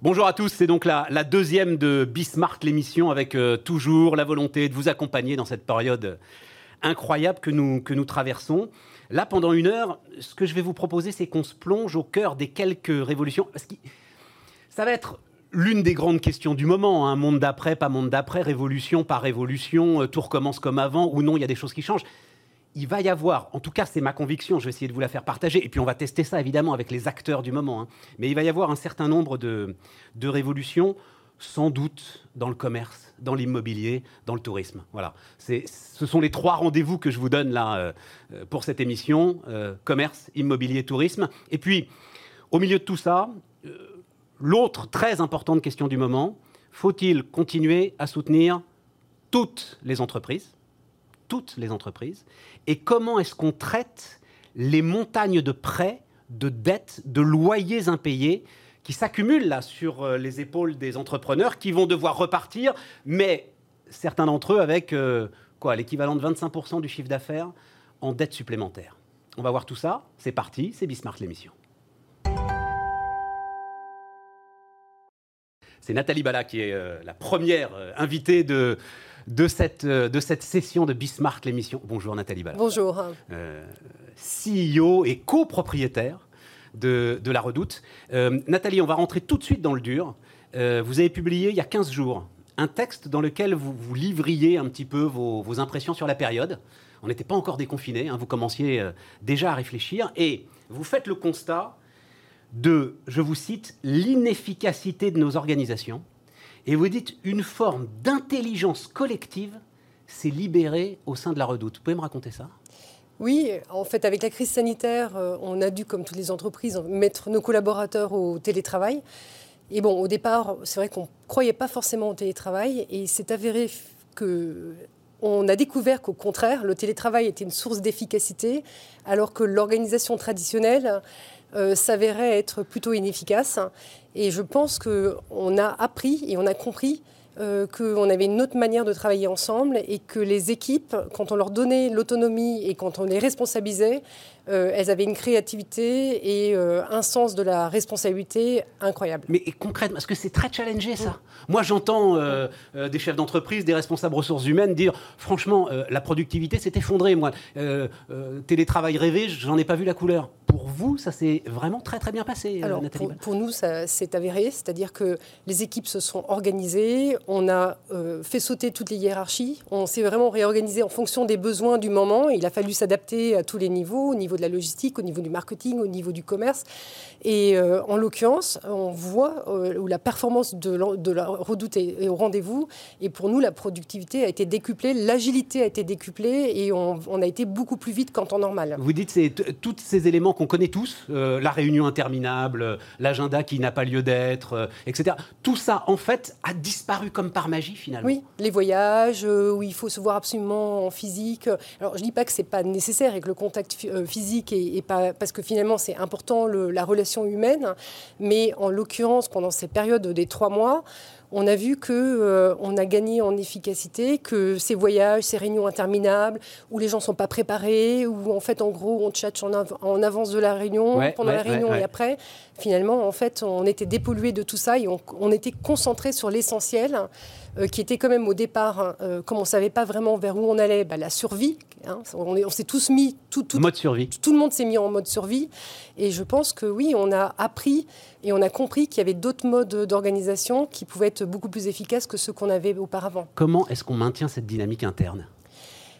Bonjour à tous, c'est donc la, la, deuxième de Bismarck, l'émission, avec euh, toujours la volonté de vous accompagner dans cette période incroyable que nous, que nous traversons. Là, pendant une heure, ce que je vais vous proposer, c'est qu'on se plonge au cœur des quelques révolutions. Parce que ça va être l'une des grandes questions du moment. Un hein. monde d'après, pas monde d'après, révolution, pas révolution, euh, tout recommence comme avant, ou non, il y a des choses qui changent il va y avoir, en tout cas c'est ma conviction, je vais essayer de vous la faire partager, et puis on va tester ça évidemment avec les acteurs du moment, hein. mais il va y avoir un certain nombre de, révolutions, sans doute dans le commerce, dans l'immobilier, dans le tourisme. Voilà. Ce sont les trois rendez-vous que je vous donne là euh, pour cette émission, euh, commerce, immobilier, tourisme. Et puis, au milieu de tout ça, euh, l'autre très importante question du moment, faut-il continuer à soutenir toutes les entreprises? Toutes les entreprises et comment est-ce qu'on traite les montagnes de prêts, de dettes, de loyers impayés qui s'accumulent là sur euh, les épaules des entrepreneurs qui vont devoir repartir, mais certains d'entre eux avec euh, quoi l'équivalent de 25% du chiffre d'affaires en dette supplémentaire. On va voir tout ça. C'est parti, c'est Bismarck l'émission. C'est Nathalie Bala qui est euh, la première invitée de de cette, euh, de cette session de Bismarck, l'émission. Bonjour Nathalie Ballard. Bonjour. Euh, CEO et copropriétaire de, de La Redoute. Euh, Nathalie, on va rentrer tout de suite dans le dur. vous avez publié il y a 15 jours un texte dans lequel vous, vous livriez un petit peu vos, impressions sur la période. On n'était pas encore déconfiné, hein, vous commenciez déjà à réfléchir et vous faites le constat de, je vous cite, l'inefficacité de nos organisations, et vous dites une forme d'intelligence collective s'est libérée au sein de la redoute. Vous pouvez me raconter ça? Oui, en fait, avec la crise sanitaire, euh, on a dû, comme toutes les entreprises, mettre nos collaborateurs au télétravail. Et bon, au départ, c'est vrai qu'on ne croyait pas forcément au télétravail et c'est avéré que on a découvert qu'au contraire, le télétravail était une source d'efficacité, alors que l'organisation traditionnelle euh, s'avérait être plutôt inefficace. Et je pense qu'on a appris et on a compris euh, qu'on avait une autre manière de travailler ensemble et que les équipes, quand on leur donnait l'autonomie et quand on les responsabilisait, euh, elles avaient une créativité et euh, un sens de la responsabilité incroyable. Mais concrètement, parce que c'est très challengé ça. Moi, j'entends des chefs d'entreprise, des responsables ressources humaines dire franchement, la productivité s'est effondrée. Moi, télétravail rêvé, j'en ai pas vu la couleur. Pour vous, ça s'est vraiment très très bien passé, Alors, Nathalie pour, pour, nous, ça s'est avéré, c'est-à-dire que les équipes se sont organisées, on a euh, fait sauter toutes les hiérarchies. On s'est vraiment réorganisé en fonction des besoins du moment. Il a fallu s'adapter à tous les niveaux, au niveau de la logistique, au niveau du marketing, au niveau du commerce. Et euh, en l'occurrence, on voit euh, où la performance de, de la redoute est, au rendez-vous. Et pour nous, la productivité a été décuplée, l'agilité a été décuplée et on, on, a été beaucoup plus vite qu'en temps normal. Vous dites c'est tous ces éléments qu'on connaît tous, la réunion interminable, l'agenda qui n'a pas lieu d'être, etc. Tout ça, en fait, a disparu comme par magie finalement. Oui, les voyages euh, où il faut se voir absolument en physique. Alors je dis pas que c'est pas nécessaire et que le contact euh, physique pas parce que finalement c'est important la relation humaine, mais en l'occurrence pendant ces périodes des trois mois on a vu que euh, on a gagné en efficacité, que ces voyages, ces réunions interminables, où les gens sont pas préparés, où en fait en gros on tchatche en, avance de la réunion, pendant la réunion et après, finalement en fait on était dépollué de tout ça et on, était concentré sur l'essentiel, qui était quand même au départ, euh, comme on savait pas vraiment vers où on allait, bah, la survie. Hein. on, s'est tous mis tout, tout, mode survie. Tout le monde s'est mis en mode survie et je pense que oui, on a appris et on a compris qu'il y avait d'autres modes d'organisation qui pouvaient être beaucoup plus efficaces que ceux qu'on avait auparavant. Comment est-ce qu'on maintient cette dynamique interne?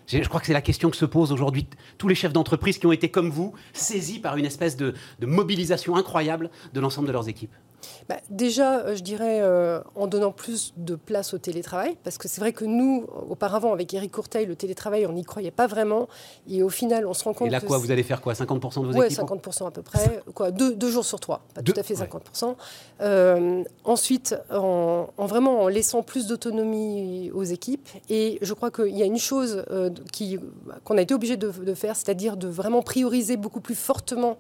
Je crois que c'est la question que se posent aujourd'hui tous les chefs d'entreprise qui ont été, comme vous, saisis par une espèce de mobilisation incroyable de l'ensemble de leurs équipes. Bah, déjà, euh, je dirais euh, en donnant plus de place au télétravail, parce que c'est vrai que nous, auparavant, avec Eric Courteil, le télétravail, on n'y croyait pas vraiment. Et au final, on se rend compte. Et là, quoi, vous allez faire quoi 50% de vos équipes Oui, 50% à peu près. Quoi, deux, deux, jours sur trois, pas tout à fait 50%. Euh, ensuite, en, vraiment en laissant plus d'autonomie aux équipes. Et je crois qu'il y a une chose qui, qu'on a été obligé de, de faire, c'est-à-dire de vraiment prioriser beaucoup plus fortement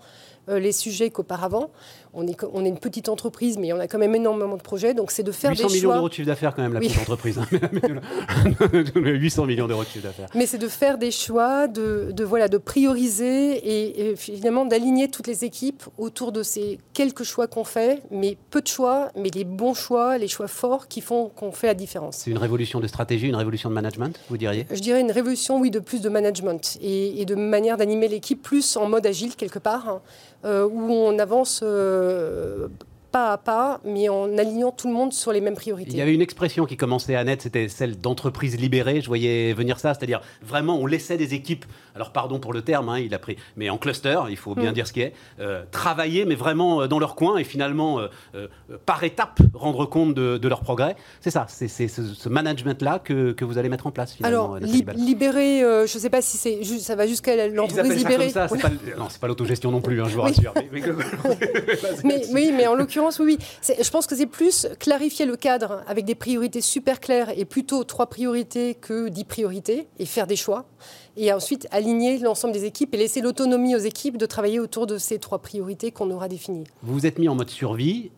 les sujets qu'auparavant. On est, on est une petite entreprise mais on a quand même énormément de projets. Donc, c'est de faire des choix. 800 millions d'euros de chiffre d'affaires, quand même, la petite entreprise. 800 millions d'euros de chiffre d'affaires. Mais c'est de faire des choix, de, de, voilà, de prioriser et, finalement d'aligner toutes les équipes autour de ces quelques choix qu'on fait, mais peu de choix, mais les bons choix, les choix forts qui font qu'on fait la différence. C'est une révolution de stratégie, une révolution de management, vous diriez? Je dirais une révolution, oui, de plus de management et, de manière d'animer l'équipe plus en mode agile quelque part, hein, où on avance euh, pas à pas, mais en alignant tout le monde sur les mêmes priorités. Il y avait une expression qui commençait à naître, c'était celle d'entreprise libérée. Je voyais venir ça, c'est-à-dire vraiment on laissait des équipes, alors pardon pour le terme, hein, il a pris, mais en cluster, il faut bien mm. dire ce qui est, euh, travailler, mais vraiment euh, dans leur coin et finalement euh, par étape rendre compte de, leur progrès. C'est ça, c'est ce, management-là que, que, vous allez mettre en place finalement. Alors libérer, je ne sais pas si c'est ça va jusqu'à l'entreprise libérée. Ça comme ça, non, c'est pas l'autogestion non plus, hein, je vous rassure. mais, oui, mais en l'occurrence oui. Je pense que c'est plus clarifier le cadre avec des priorités super claires et plutôt trois priorités que dix priorités et faire des choix. Et ensuite aligner l'ensemble des équipes et laisser l'autonomie aux équipes de travailler autour de ces trois priorités qu'on aura définies. Vous vous êtes mis en mode survie.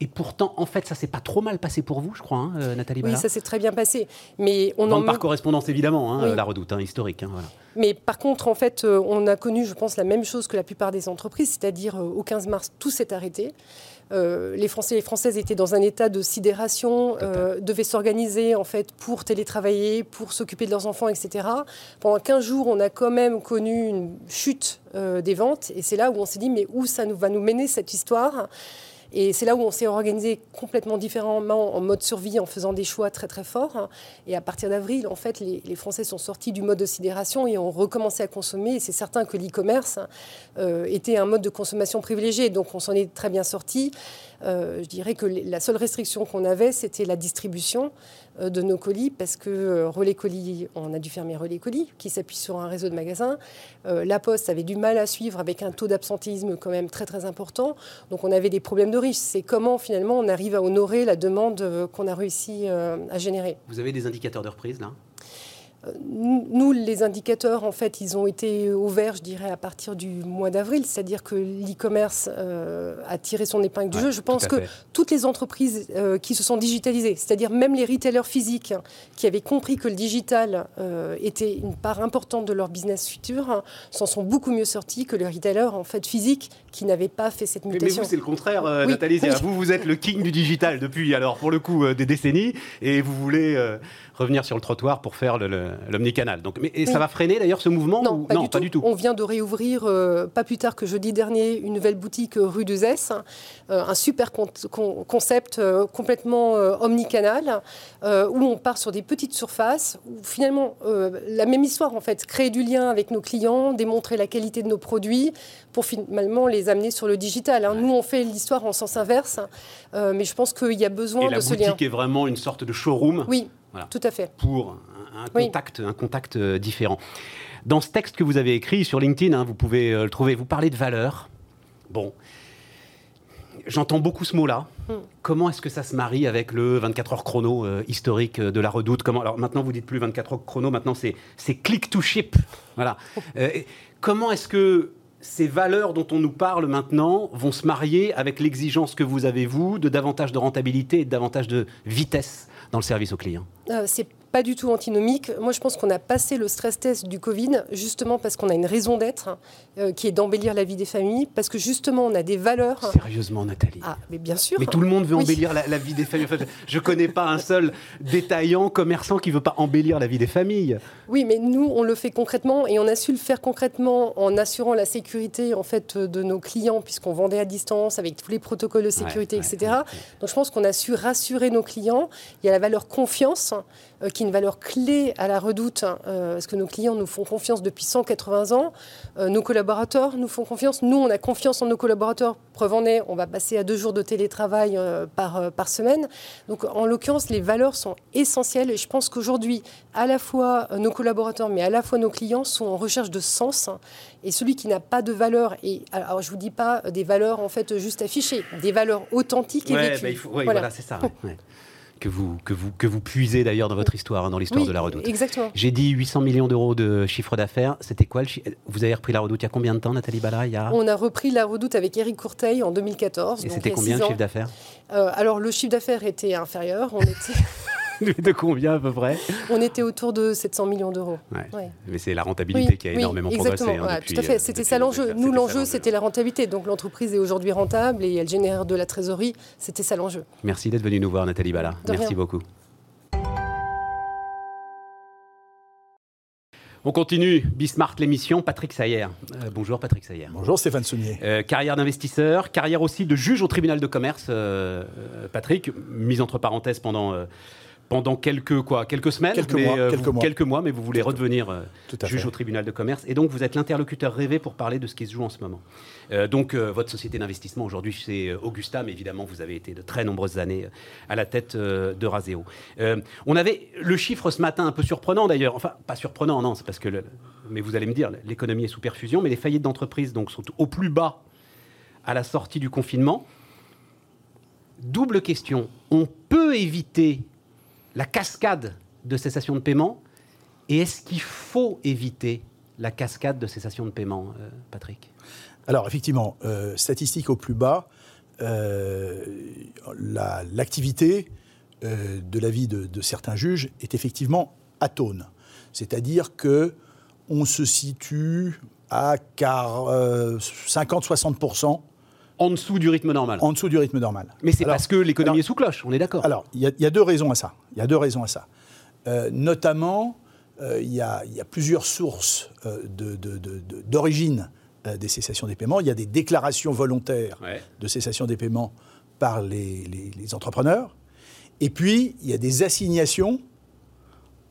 Et pourtant, en fait, ça s'est pas trop mal passé pour vous, je crois, hein, euh, Nathalie Oui, ça s'est très bien passé. Mais on en par correspondance, évidemment, hein, la redoute, hein, historique. Mais par contre, en fait, euh, on a connu, je pense, la même chose que la plupart des entreprises, c'est-à-dire euh, au 15 mars, tout s'est arrêté. Euh, les Français et les Françaises étaient dans un état de sidération, euh, devaient s'organiser en fait pour télétravailler, pour s'occuper de leurs enfants, etc. Pendant 15 jours, on a quand même connu une chute euh, des ventes, et c'est là où on s'est dit mais où ça nous, va nous mener cette histoire? Et c'est là où on s'est organisé complètement différemment en mode survie, en faisant des choix très très forts. Et à partir d'avril, en fait, les, Français sont sortis du mode de sidération et ont recommencé à consommer. C'est certain que l'e-commerce euh, était un mode de consommation privilégié. Donc on s'en est très bien sorti. Euh, je dirais que la seule restriction qu'on avait, c'était la distribution euh, de nos colis, parce que euh, Relais Colis, on a dû fermer Relais Colis, qui s'appuie sur un réseau de magasins. la Poste avait du mal à suivre avec un taux d'absentéisme quand même très très important. Donc on avait des problèmes de riches. C'est comment finalement on arrive à honorer la demande qu'on a réussi à générer. Vous avez des indicateurs de reprise là? Nous, les indicateurs, en fait, ils ont été ouverts, je dirais, à partir du mois d'avril, c'est-à-dire que l'e-commerce euh, a tiré son épingle du jeu. Je pense que toutes les entreprises euh, qui se sont digitalisées, c'est-à-dire même les retailers physiques qui avaient compris que le digital euh, était une part importante de leur business futur, s'en sont beaucoup mieux sortis que les retailers en fait physiques qui n'avaient pas fait cette mutation. Mais, vous, c'est le contraire, Nathalie. Vous, vous êtes le king du digital depuis, alors pour le coup, des décennies, et vous voulez revenir sur le trottoir pour faire l'omnicanal. Donc, mais, et ça va freiner d'ailleurs ce mouvement Non, pas, du, tout. On vient de réouvrir, euh, pas plus tard que jeudi dernier, une nouvelle boutique euh, rue de Zès, euh, un super concept complètement omnicanal, où on part sur des petites surfaces, où finalement, la même histoire en fait, créer du lien avec nos clients, démontrer la qualité de nos produits, pour finalement les amener sur le digital. Hein. Nous, on fait l'histoire en sens inverse, mais je pense qu'il y a besoin de ce lien. La boutique est vraiment une sorte de showroom? Oui. Tout à fait. Pour un, contact, un contact euh, différent. Dans ce texte que vous avez écrit sur LinkedIn, hein, vous pouvez euh, le trouver, vous parlez de valeur. Bon, j'entends beaucoup ce mot-là. Hmm. Comment est-ce que ça se marie avec le 24 heures chrono euh, historique de la redoute? Comment Alors maintenant, vous dites plus 24 heures chrono, maintenant c'est click to ship. Voilà. comment est-ce que ces valeurs dont on nous parle maintenant vont se marier avec l'exigence que vous avez, vous, de davantage de rentabilité et de davantage de vitesse dans le service aux clients? Euh, C'est pas du tout antinomique. Moi, je pense qu'on a passé le stress test du Covid justement parce qu'on a une raison d'être euh, qui est d'embellir la vie des familles, parce que justement, on a des valeurs. Sérieusement, Nathalie Ah, mais bien sûr. Mais tout le monde veut embellir la, vie des familles. je ne connais pas un seul détaillant, commerçant qui ne veut pas embellir la vie des familles. Oui, mais nous, on le fait concrètement et on a su le faire concrètement en assurant la sécurité en fait de nos clients, puisqu'on vendait à distance avec tous les protocoles de sécurité, etc. Donc, je pense qu'on a su rassurer nos clients. Il y a la valeur confiance euh, qui est une valeur clé à la redoute, hein, euh, parce que nos clients nous font confiance depuis 180 ans, euh, nos collaborateurs nous font confiance, nous on a confiance en nos collaborateurs, preuve en est, on va passer à deux jours de télétravail par, par semaine. Donc en l'occurrence, les valeurs sont essentielles et je pense qu'aujourd'hui, à la fois nos collaborateurs, mais à la fois nos clients sont en recherche de sens. Et celui qui n'a pas de valeur, et alors je vous dis pas des valeurs en fait juste affichées, des valeurs authentiques et vécues. Bah, voilà, c'est ça. que vous, que vous, que vous puisez d'ailleurs dans votre histoire, hein, dans l'histoire Oui, de la Redoute. Exactement. J'ai dit 800 millions d'euros de chiffre d'affaires. C'était quoi le chi- Vous avez repris la Redoute il y a combien de temps, Nathalie Bala il y a... On a repris la redoute avec Éric Courteil en 2014. Et c'était combien le chiffre d'affaires? Euh, Alors le chiffre d'affaires était inférieur. On était, De combien à peu près on était autour de 700 millions d'euros. Ouais. Ouais. Mais c'est la rentabilité Oui, qui a oui, énormément exactement. progressé. hein, depuis, tout à fait. euh, C'était depuis ça le l'enjeu. Nous, C'était l'enjeu, c'était la rentabilité. Donc l'entreprise est aujourd'hui rentable et elle génère de la trésorerie. C'était ça l'enjeu. Merci d'être venu nous voir, Nathalie Bala. De Merci rien. beaucoup. On continue. Bismarck, l'émission. Patrick Sayer. Euh, bonjour, Patrick Sayer. Bonjour Stéphane Saunier. Euh, carrière d'investisseur, carrière aussi de juge au tribunal de commerce, euh, euh, Patrick, mise entre parenthèses pendant, euh, pendant quelques, quoi, quelques semaines, Quelques mais, mois, euh, quelques vous- mois. quelques mois, mais vous voulez redevenir euh, juge fait. au tribunal de commerce. Et donc, vous êtes l'interlocuteur rêvé pour parler de ce qui se joue en ce moment. Euh, donc, votre société d'investissement aujourd'hui, c'est Augusta, mais évidemment, vous avez été de très nombreuses années à la tête de Raseo. Euh, on avait le chiffre ce matin un peu surprenant d'ailleurs. Enfin, pas surprenant, non, c'est parce que, le- mais vous allez me dire, l'économie est sous perfusion, mais les faillites d'entreprises sont au plus bas à la sortie du confinement. Double question. On peut éviter la cascade de cessation de paiement et est-ce qu'il faut éviter la cascade de cessation de paiement, euh, Patrick? Alors effectivement, euh, statistique au plus bas, euh, la- l'activité de la vie de, de certains juges est effectivement atone. C'est-à-dire que on se situe à car, euh, 50-60% En dessous du rythme normal. en dessous du rythme normal. Mais c'est parce que l'économie est sous cloche, on est d'accord. Alors, il y, a- il y a deux raisons à ça. Il y a deux raisons à ça. Euh, notamment, euh, il y, a, il y a plusieurs sources euh, de- de- de- de- d'origine des cessations des paiements. Il y a des déclarations volontaires Ouais. de cessation des paiements par les, les- les entrepreneurs. Et puis, il y a des assignations,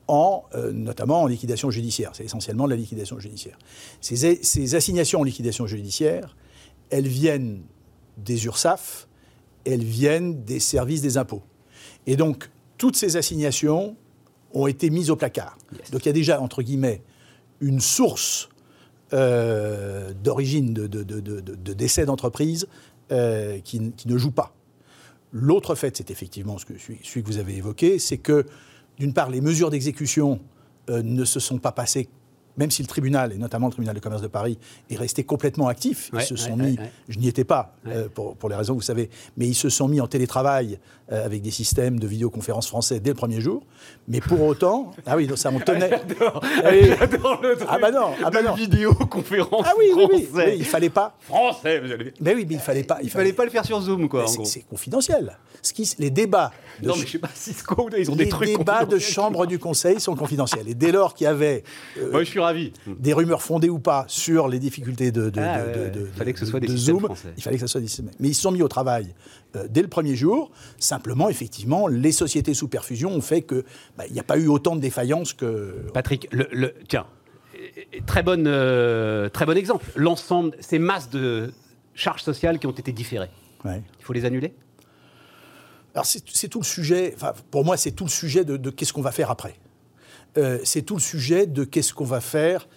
en, euh, notamment en liquidation judiciaire. C'est essentiellement de la liquidation judiciaire. Ces, ces assignations en liquidation judiciaire, elles viennent des URSAF, elles viennent des services des impôts. Et donc, toutes ces assignations ont été mises au placard. Yes. Donc, il y a déjà, entre guillemets, une source euh, d'origine de, de- de- de- de- de décès d'entreprise euh, qui, ne joue pas. L'autre fait, c'est effectivement ce que, celui, celui que vous avez évoqué, c'est que, d'une part, les mesures d'exécution euh, ne se sont pas passées, même si le tribunal, et notamment le tribunal de commerce de Paris, est resté complètement actif. Ils se sont ouais, mis, ouais. je n'y étais pas, euh, pour, pour les raisons que vous savez, mais ils se sont mis en télétravail euh, avec des systèmes de vidéoconférence français dès le premier jour. Mais pour autant, ah oui, donc ça on tenait. Ah. J'adore le truc Ah bah non, ah bah de non. vidéoconférence Ah oui, oui, oui, français. oui, il fallait pas. Français, vous allez- Mais oui, mais il fallait pas. Il fallait pas le faire sur Zoom, quoi, c'est confidentiel. Ce qui, les débats de, Non, mais je sais pas, Cisco, ils ont les des trucs débats de confidentiels. chambre du Conseil sont confidentiels. Et dès lors qu'il y avait euh, Moi, je suis ravi. des rumeurs fondées ou pas sur les difficultés de, de, Ah, de- ouais, de- ouais. de- Fallait que ce de- soit des de systèmes Zoom, français. il fallait que ce soit des systèmes. Mais ils se sont mis au travail euh, dès le premier jour. Simplement, effectivement, les sociétés sous perfusion ont fait que bah, il n'y a pas eu autant de défaillances que. Patrick, le, le- tiens, euh, très, bonne, euh, très bon exemple. L'ensemble, ces masses de charges sociales qui ont été différées, Ouais. il faut les annuler? Alors c'est tout le sujet, enfin, pour moi c'est tout le sujet de, de qu'est-ce qu'on va faire après. Euh, c'est tout le sujet de qu'est-ce qu'on va faire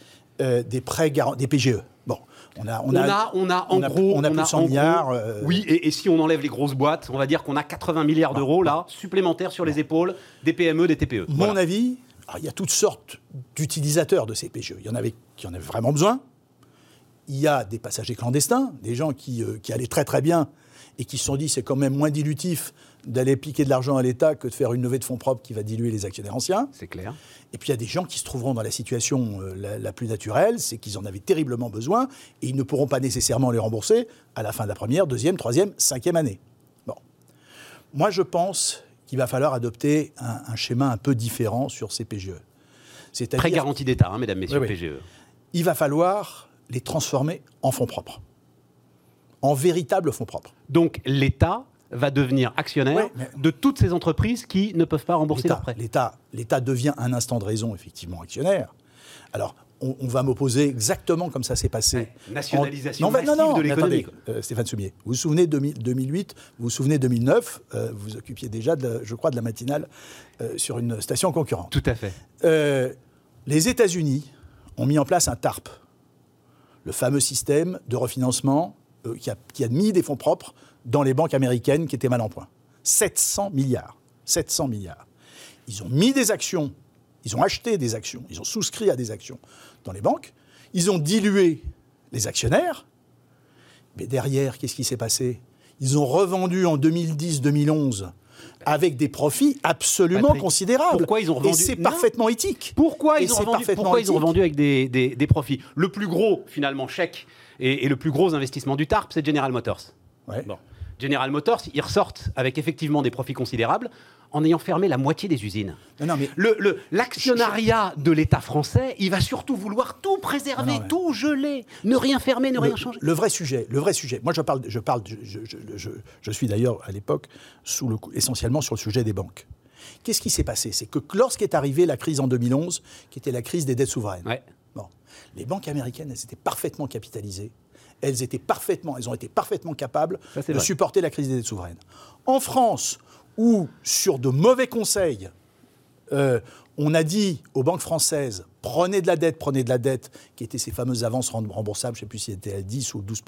euh, des prêts des PGE. Bon, on a, on a, on a, en on a- gros, on a plus de 100 en gros- milliards, euh, oui, et, et si on enlève les grosses boîtes, on va dire qu'on a 80 milliards d'euros là supplémentaires sur les épaules des PME, des TPE. Mon Voilà. avis, alors, il y a toutes sortes d'utilisateurs de ces PGE. Il y en avait qui en avaient vraiment besoin. Il y a des passagers clandestins, des gens qui, euh, qui allaient très très bien et qui se sont dit c'est quand même moins dilutif d'aller piquer de l'argent à l'État que de faire une levée de fonds propres qui va diluer les actionnaires anciens. C'est clair. Et puis il y a des gens qui se trouveront dans la situation euh, la, la plus naturelle, c'est qu'ils en avaient terriblement besoin et ils ne pourront pas nécessairement les rembourser à la fin de la première, deuxième, troisième, cinquième année. Bon. Moi, je pense qu'il va falloir adopter un, un schéma un peu différent sur ces PGE. C'est-à-dire garantie d'État, hein, mesdames, messieurs, Oui, oui. PGE. il va falloir les transformer en fonds propres, en véritables fonds propres. Donc l'État va devenir actionnaire Ouais, mais- de toutes ces entreprises qui ne peuvent pas rembourser leurs L'État- prêts. L'État, devient un instant de raison, effectivement, actionnaire. Alors, on, on va m'opposer exactement comme ça s'est passé. Ouais, nationalisation En- non, massive non, non, de l'économie, euh, Stéphane Soumier, vous vous souvenez de 2008, vous vous souvenez 2009, euh, vous vous occupiez déjà, de la- je crois, de la matinale euh, sur une station concurrente. Tout à fait. Euh, les États-Unis ont mis en place un TARP, le fameux système de refinancement euh, qui, a, qui a mis des fonds propres dans les banques américaines qui étaient mal en point. 700 milliards. 700 milliards. Ils ont mis des actions, ils ont acheté des actions, ils ont souscrit à des actions dans les banques, ils ont dilué les actionnaires, mais derrière, qu'est-ce qui s'est passé? Ils ont revendu en 2010-2011 avec des profits absolument Patrick, considérables. pourquoi ils ont revendu Et c'est parfaitement éthique. Pourquoi, ils ont, revendu, parfaitement pourquoi ils ont éthique. revendu avec des, des- des profits? Le plus gros, finalement, chèque et, et le plus gros investissement du TARP, c'est General Motors. Ouais. Bon. General Motors, ils ressortent avec effectivement des profits considérables en ayant fermé la moitié des usines. Non, non, mais Le- le- L'actionnariat de l'État français, il va surtout vouloir tout préserver, Non, mais- tout geler, ne rien fermer, ne rien le, changer. le vrai sujet, le vrai sujet. Moi, je parle, je parle, je, je- je- suis d'ailleurs à l'époque le essentiellement sur le sujet des banques. Qu'est-ce qui s'est passé? C'est que lorsqu'est arrivée la crise en 2011, qui était la crise des dettes souveraines, Ouais. Les banques américaines, elles étaient parfaitement capitalisées. Elles étaient parfaitement, elles ont été parfaitement capables Ça, de vrai. supporter la crise des dettes souveraines. En France, où sur de mauvais conseils, euh, on a dit aux banques françaises prenez de la dette, prenez de la dette, qui étaient ces fameuses avances rem- remboursables, je ne sais plus si c'était à 10 ou 12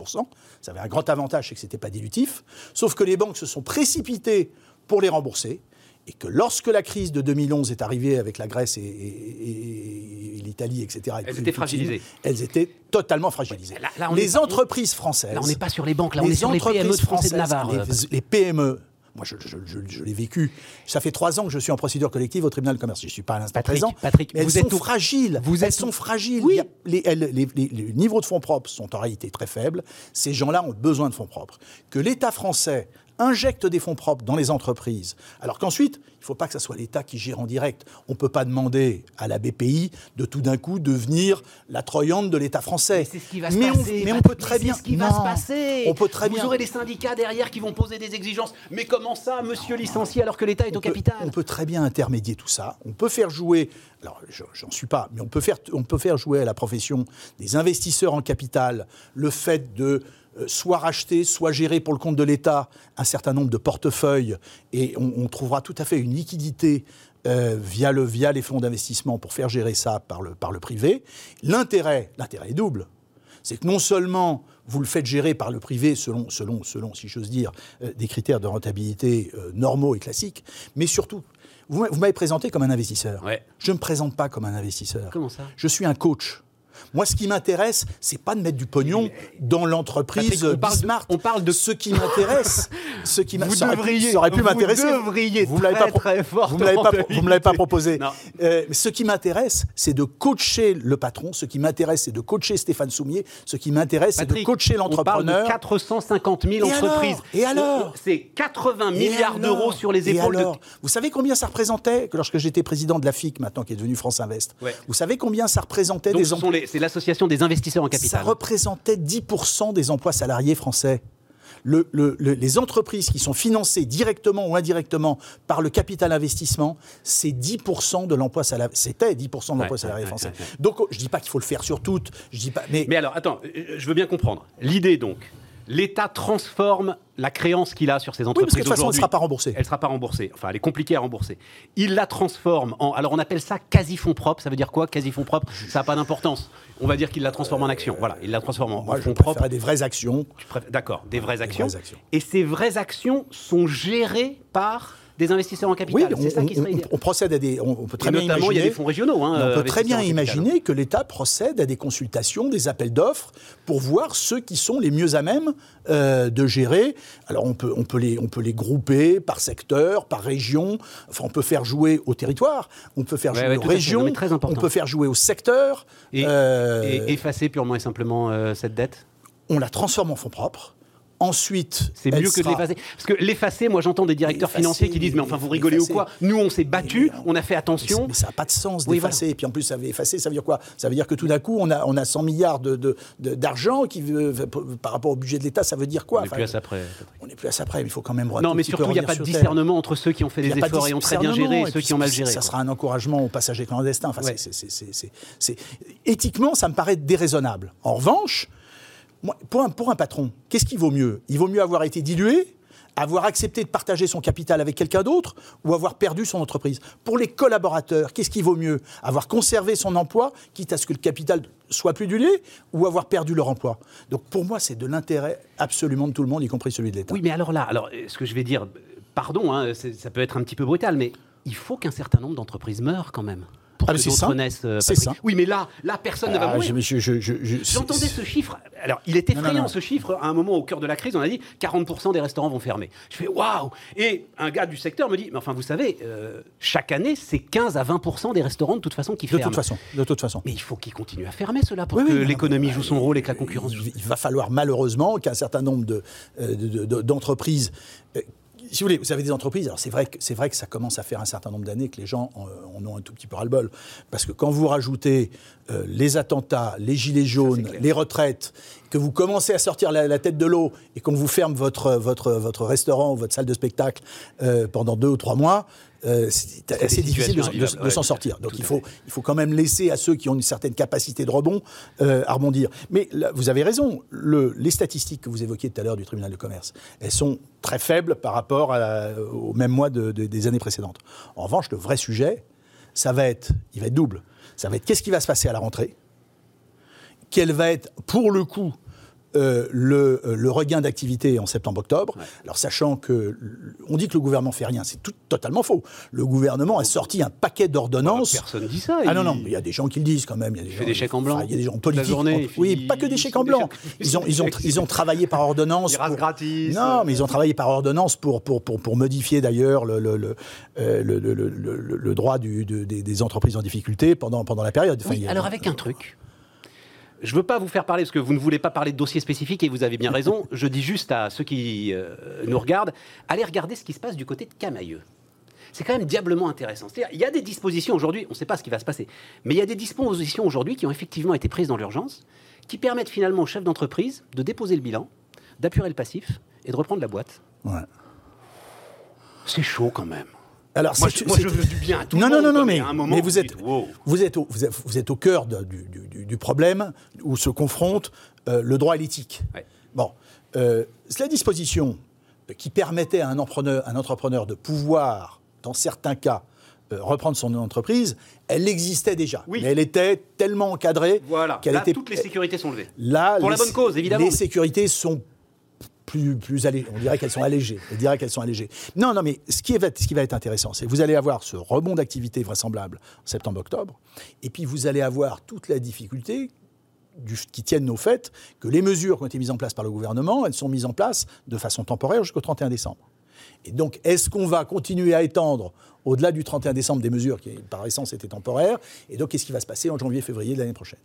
Ça avait un grand avantage, c'est que ce n'était pas dilutif. Sauf que les banques se sont précipitées pour les rembourser. Et que lorsque la crise de 2011 est arrivée avec la Grèce et, et- et- et l'Italie, etc., et Elles étaient Poutine, fragilisées. Elles étaient totalement fragilisées. là- là, on les entreprises françaises. Là, on n'est pas sur les banques, là, on les est sur les entreprises PME et de françaises, Navarre. les- les PME, moi je, je- je- je l'ai vécu, ça fait trois ans que je suis en procédure collective au tribunal de commerce. Je ne suis pas à l'instant présent. Patrick, mais elles vous sont êtes fragiles. vous elles êtes sont fragiles. Oui. Les niveaux de fonds propres sont en réalité très faibles. Ces gens-là ont besoin de fonds propres. Que l'État français injecte des fonds propres dans les entreprises, alors qu'ensuite, il ne faut pas que ce soit l'État qui gère en direct. On ne peut pas demander à la BPI de tout d'un coup devenir la Troyande de l'État français. C'est ce qui va se mais on, passer. mais on peut très bien. ce qui va se passer. On peut très Vous bien. aurez des syndicats derrière qui vont poser des exigences. Mais comment ça, monsieur licencié, alors que l'État est au peut- capital on peut très bien intermédier tout ça. On peut faire jouer, alors je- j'en suis pas, mais on peut, faire, on peut faire jouer à la profession des investisseurs en capital le fait de soit racheter, soit gérer pour le compte de l'État un certain nombre de portefeuilles, et on, on trouvera tout à fait une liquidité euh, via, le, via les fonds d'investissement pour faire gérer ça par le, par le privé. L'intérêt, l'intérêt est double. C'est que non seulement vous le faites gérer par le privé selon, selon, selon si j'ose dire, euh, des critères de rentabilité euh, normaux et classiques, mais surtout, vous, m'a- vous m'avez présenté comme un investisseur. Ouais. Je ne me présente pas comme un investisseur. Comment ça? Je suis un coach. Moi, ce qui m'intéresse, c'est pas de mettre du pognon dans l'entreprise on parle de- Bismart. on parle de- ce qui m'intéresse, ce qui Vous devriez- ça aurait pu vous m'intéresser. devriez Vous l'avez très, pas, très vous me l'avez pas, fortement vous me l'avez pas éviter. proposé. Euh, ce qui m'intéresse, c'est de coacher le patron. Ce qui m'intéresse, c'est de coacher Stéphane Soumier. Ce qui m'intéresse, c'est de coacher On parle l'entrepreneur. de 450 000 Et entreprises. Et alors C'est 80 Et milliards d'euros sur les épaules alors de. Vous savez combien ça représentait que lorsque j'étais président de la FIC, maintenant qui est devenue France Invest Ouais. Vous savez combien ça représentait Donc, des les- c'est l'association des investisseurs en Ça capital. représentait 10% des emplois salariés français. Le- le- le- les entreprises qui sont financées directement ou indirectement par le capital investissement, c'est 10% de l'emploi salarié. C'était 10% de l'emploi Ouais, salarié ouais, français. ouais. Donc, je dis pas qu'il faut le faire sur toutes. Je dis pas. Mais, Mais alors, attends, euh, je veux bien comprendre. L'idée donc, l'État transforme la créance qu'il a sur ces oui, entreprises parce que de toute façon, on ne sera pas remboursé. Elle ne sera pas remboursée. Enfin, elle est compliquée à rembourser. Il la transforme en. Alors, on appelle ça quasi-fonds propres. Ça veut dire quoi, quasi-fonds propres? Ça n'a pas d'importance. On va dire qu'il la transforme en action. Voilà, il la transforme en, Moi, en fonds propres. des vraies actions. D'accord, des vraies actions. vraies actions. Et ces vraies actions sont gérées par des investisseurs en Oui, capital. on, C'est ça qui on- serait on- idéal. on procède à des. On, peut très bien notamment, il y a imaginer- des fonds régionaux. hein, on euh, peut très bien en capital. imaginer que l'État procède à des consultations, des appels d'offres, pour voir ceux qui sont les mieux à même euh, de gérer. Alors on peut, on, peut les, on peut les grouper par secteur, par région. Enfin, on peut faire jouer au territoire, on peut faire Ouais, jouer ouais, aux. Non, régions, mais très on peut faire jouer au secteur. Et, Euh, et effacer purement et simplement euh, cette dette? On la transforme en fonds propres. Ensuite, C'est mieux que de l'effacer. Parce que l'effacer, moi j'entends des directeurs financiers qui disent Mais enfin, vous rigolez ou quoi Nous, on s'est battus, Mais on a fait attention. Mais ça n'a pas de sens Oui, d'effacer. Et puis en plus, ça veut effacer, ça veut dire quoi? Ça veut dire que tout d'un coup, on a, on a 100 milliards d'argent de, de, d'argent qui, par rapport au budget de l'État, ça veut dire quoi? On n'est Enfin, plus à ça près. On n'est plus à ça près, mais il faut quand même. Non, mais surtout, il n'y a pas de discernement entre ceux qui ont fait des efforts et ont très bien géré et ceux qui ont mal géré. Ça sera un encouragement aux passagers clandestins. Enfin, Ouais. c'est- c'est- c'est- c'est- c'est- Éthiquement, ça me paraît déraisonnable. En revanche, pour, un, patron, qu'est-ce qui vaut mieux? Il vaut mieux avoir été dilué avoir accepté de partager son capital avec quelqu'un d'autre ou avoir perdu son entreprise? Pour les collaborateurs, qu'est-ce qui vaut mieux? Avoir conservé son emploi, quitte à ce que le capital soit plus dilué, ou avoir perdu leur emploi? Donc pour moi, c'est de l'intérêt absolument de tout le monde, y compris celui de l'État. Oui, mais alors là, alors, euh, ce que je vais dire, euh, pardon, hein, ça peut être un petit peu brutal, mais il faut qu'un certain nombre d'entreprises meurent quand même. Pour Ah, que d'autres euh, C'est ça. Oui, mais là, là, personne ne va Ah, mourir. je- je- je- je- je- J'entendais ce chiffre. Alors, il est Non, non, effrayant non. ce chiffre. À un moment, au cœur de la crise, on a dit 40% des restaurants vont fermer. Je fais waouh Et un gars du secteur me dit Mais enfin, vous savez, euh, chaque année, c'est 15 à 20% des restaurants de toute façon qui De ferment. toute façon, de toute façon. Mais il faut qu'ils continuent à fermer cela pour Oui, que oui, l'économie joue son rôle et que la concurrence joue. Il, il va falloir malheureusement qu'un certain nombre de, euh, de- de- d'entreprises. euh, si vous voulez, vous avez des entreprises. Alors c'est vrai que ça commence à faire un certain nombre d'années que les gens en, en ont un tout petit peu ras-le-bol, parce que quand vous rajoutez euh, les attentats, les gilets jaunes, les retraites, que vous commencez à sortir la, la tête de l'eau et qu'on vous ferme votre votre votre restaurant ou votre salle de spectacle euh, pendant deux ou trois mois. euh, c'est assez difficile de, s'en sortir. Donc il faut, il faut quand même laisser à ceux qui ont une certaine capacité de rebond euh, à rebondir. Mais là, vous avez raison, le- les statistiques que vous évoquiez tout à l'heure du tribunal de commerce, elles sont très faibles par rapport à au même mois de- de- des années précédentes. En revanche, le vrai sujet, ça va être, il va être double. Ça va être qu'est-ce qui va se passer à la rentrée? Quel va être, pour le coup, euh, le, euh, le regain d'activité en septembre-octobre. Alors sachant que on dit que le gouvernement fait rien, c'est tout totalement faux. Le gouvernement a sorti un paquet d'ordonnances. Personne dit ça. Ah il- non, non, il y a des gens qui le disent quand même. Il y a des, fait gens, des chèques en blanc. il y a des gens politiques. journée, en- fait- oui, pas que des chèques en blanc. Ils ont, ils, ont, ils ont travaillé par ordonnance. Pour- gratis. Non, mais ils ont travaillé par ordonnance pour, pour, pour, pour modifier d'ailleurs le, le, le, euh, le, droit du- de- des, des entreprises en difficulté pendant, pendant la période. Enfin, Oui, il y a- alors avec un truc. Je ne veux pas vous faire parler parce que vous ne voulez pas parler de dossiers spécifiques et vous avez bien raison. Je dis juste à ceux qui euh, nous regardent, allez regarder ce qui se passe du côté de Camailleux. C'est quand même diablement intéressant. C'est-à-dire, il y a des dispositions aujourd'hui, on ne sait pas ce qui va se passer, mais il y a des dispositions aujourd'hui qui ont effectivement été prises dans l'urgence, qui permettent finalement aux chefs d'entreprise de déposer le bilan, d'apurer le passif et de reprendre la boîte. Ouais. C'est chaud quand même. Alors, Moi, je, moi, c'est- je veux du bien à tout non, le non, monde. non, non, quoi, mais, mais vous, êtes, dites, wow. vous, êtes au, vous, êtes, vous êtes au cœur de- du, du- du- du problème où se confrontent euh, le droit et l'éthique. Ouais. Bon, euh, la disposition qui permettait à un entrepreneur, un entrepreneur de pouvoir, dans certains cas, euh, reprendre son entreprise, elle existait déjà. Oui. Mais elle était tellement encadrée Voilà, qu'elle était... toutes les sécurités sont levées. Là, Pour la bonne cause, évidemment. Les sécurités sont On dirait qu'elles sont allégées. On dirait qu'elles sont allégées. Non, non, mais ce qui, va, être intéressant, c'est que vous allez avoir ce rebond d'activité vraisemblable en septembre-octobre, et puis vous allez avoir toute la difficulté qui tiennent au fait que les mesures qui ont été mises en place par le gouvernement, elles sont mises en place de façon temporaire jusqu'au 31 décembre. Et donc, est-ce qu'on va continuer à étendre au-delà du 31 décembre des mesures qui, par essence, étaient temporaires? Et donc, qu'est-ce qui va se passer en janvier-février de l'année prochaine?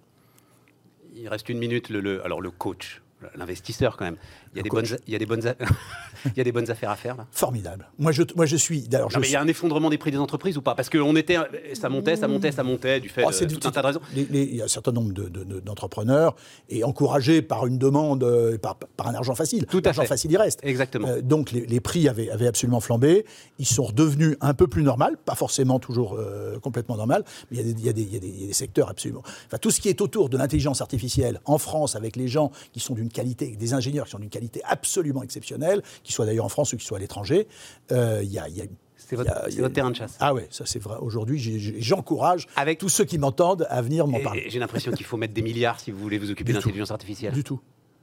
Il reste une minute. Alors le coach, l'investisseur quand même. Il y a, des bonnes, il y a des bonnes, a- il y a des bonnes affaires à faire là. Formidable. Moi, je, moi, je suis. Je Non, mais il y a un effondrement des prix des entreprises ou pas? Parce qu'on était, ça montait, ça montait, ça montait du fait Oh, de tout du- un tas de raisons. les- les- il y a un certain nombre de- de- de- d'entrepreneurs et encouragés par une demande, euh, par, par un argent facile. Tout à L'argent facile, il reste. Exactement. Euh, donc les, les prix avaient, avaient absolument flambé. Ils sont redevenus un peu plus normaux, pas forcément toujours euh, complètement normal, mais il y, y a des secteurs absolument. Enfin, tout ce qui est autour de l'intelligence artificielle en France, avec les gens qui sont d'une qualité, des ingénieurs qui sont d'une qualité absolument exceptionnelle, qu'ils soient d'ailleurs en France ou qu'ils soient à l'étranger, euh, y a, il y a- C'est votre, a- terrain de chasse. Ah ouais, ça c'est vrai. Aujourd'hui, j'encourage Avec- tous ceux qui m'entendent à venir m'en parler. J'ai l'impression qu'il faut mettre des milliards si vous voulez vous occuper d'intelligence artificielle. Du tout,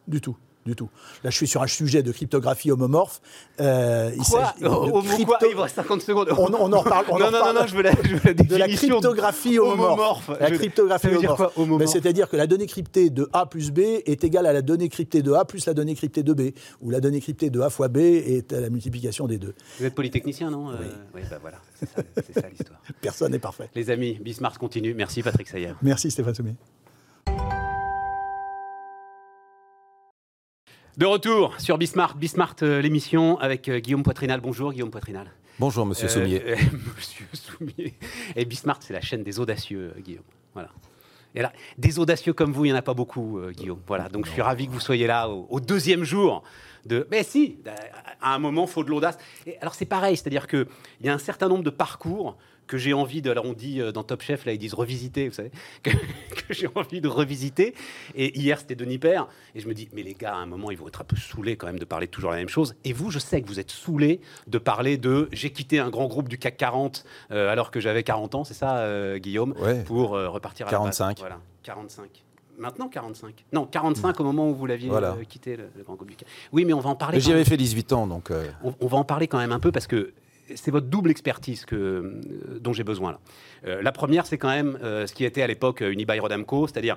du tout, du tout. Là, je suis sur un sujet de cryptographie homomorphe. Euh, il Quoi de crypto- quoi Il reste 50 secondes. On- on en reparle- on en non, non, non, non, je veux la, je veux la de la cryptographie homomorphe. La Je- cryptographie homomorphe. quoi, Ben, homomorphe C'est-à-dire que la donnée cryptée de A plus B est égale à la donnée cryptée de A plus la donnée cryptée de B, ou la donnée cryptée de A fois B est à la multiplication des deux. Vous êtes polytechnicien, non Euh, Oui, bah voilà, c'est ça, c'est ça l'histoire. Personne n'est parfait. Les amis, Bismarck continue. Merci Patrick Sayer. Merci Stéphane Soumier. De retour sur Bismarck, Bismarck euh, l'émission avec euh, Guillaume Poitrinal. Bonjour Guillaume Poitrinal. Bonjour, monsieur Euh, Sommier. euh, Monsieur Soumier. Et Bismarck, c'est la chaîne des audacieux, Guillaume. Voilà. Et là, des audacieux comme vous, il n'y en a pas beaucoup, Guillaume. Voilà. Donc, je suis ravi que vous soyez là au, au deuxième jour de. Mais si, à un moment, il faut de l'audace. Et alors, c'est pareil, c'est-à-dire qu'il y a un certain nombre de parcours que j'ai envie de. Alors, on dit euh, dans Top Chef, là, ils disent revisiter, vous savez, que, que j'ai envie de revisiter. Et hier, c'était Denis Père. Et je me dis, mais les gars, à un moment, ils vont être un peu saoulés quand même de parler toujours la même chose. Et vous, je sais que vous êtes saoulés de parler de j'ai quitté un grand groupe du CAC 40 euh, alors que j'avais 40 ans, c'est ça, euh, Guillaume Ouais. Pour euh, repartir à la base. 45. Voilà, 45. Maintenant 45. Non, 45 au moment où vous l'aviez Voilà. quitté le, le Grand Groupe du CAC. Oui, mais on va en parler. J'y avais fait 18 ans, donc. euh, On, on va en parler quand même un peu parce que c'est votre double expertise euh, dont j'ai besoin là. Euh, la première, c'est quand même euh, ce qui était à l'époque euh, Unibail Rodamco, c'est-à-dire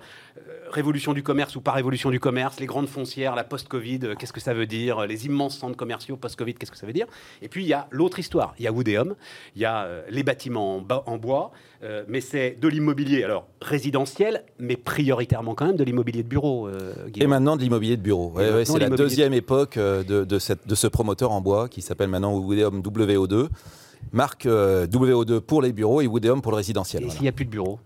révolution du commerce ou pas révolution du commerce, les grandes foncières, la post-Covid, qu'est-ce que ça veut dire, les immenses centres commerciaux post-Covid, qu'est-ce que ça veut dire? Et puis il y a l'autre histoire, il y a Woodéum, il y a les bâtiments en, bois, mais c'est de l'immobilier, alors résidentiel, mais prioritairement quand même de l'immobilier de bureau. Et maintenant de l'immobilier de bureau. Ouais, ouais, c'est la deuxième époque de, de cette- de ce promoteur en bois qui s'appelle maintenant Woodeum WO2. Marque euh, WO2 pour les bureaux et Woodeum pour le résidentiel. Et voilà. s'il n'y a plus de bureau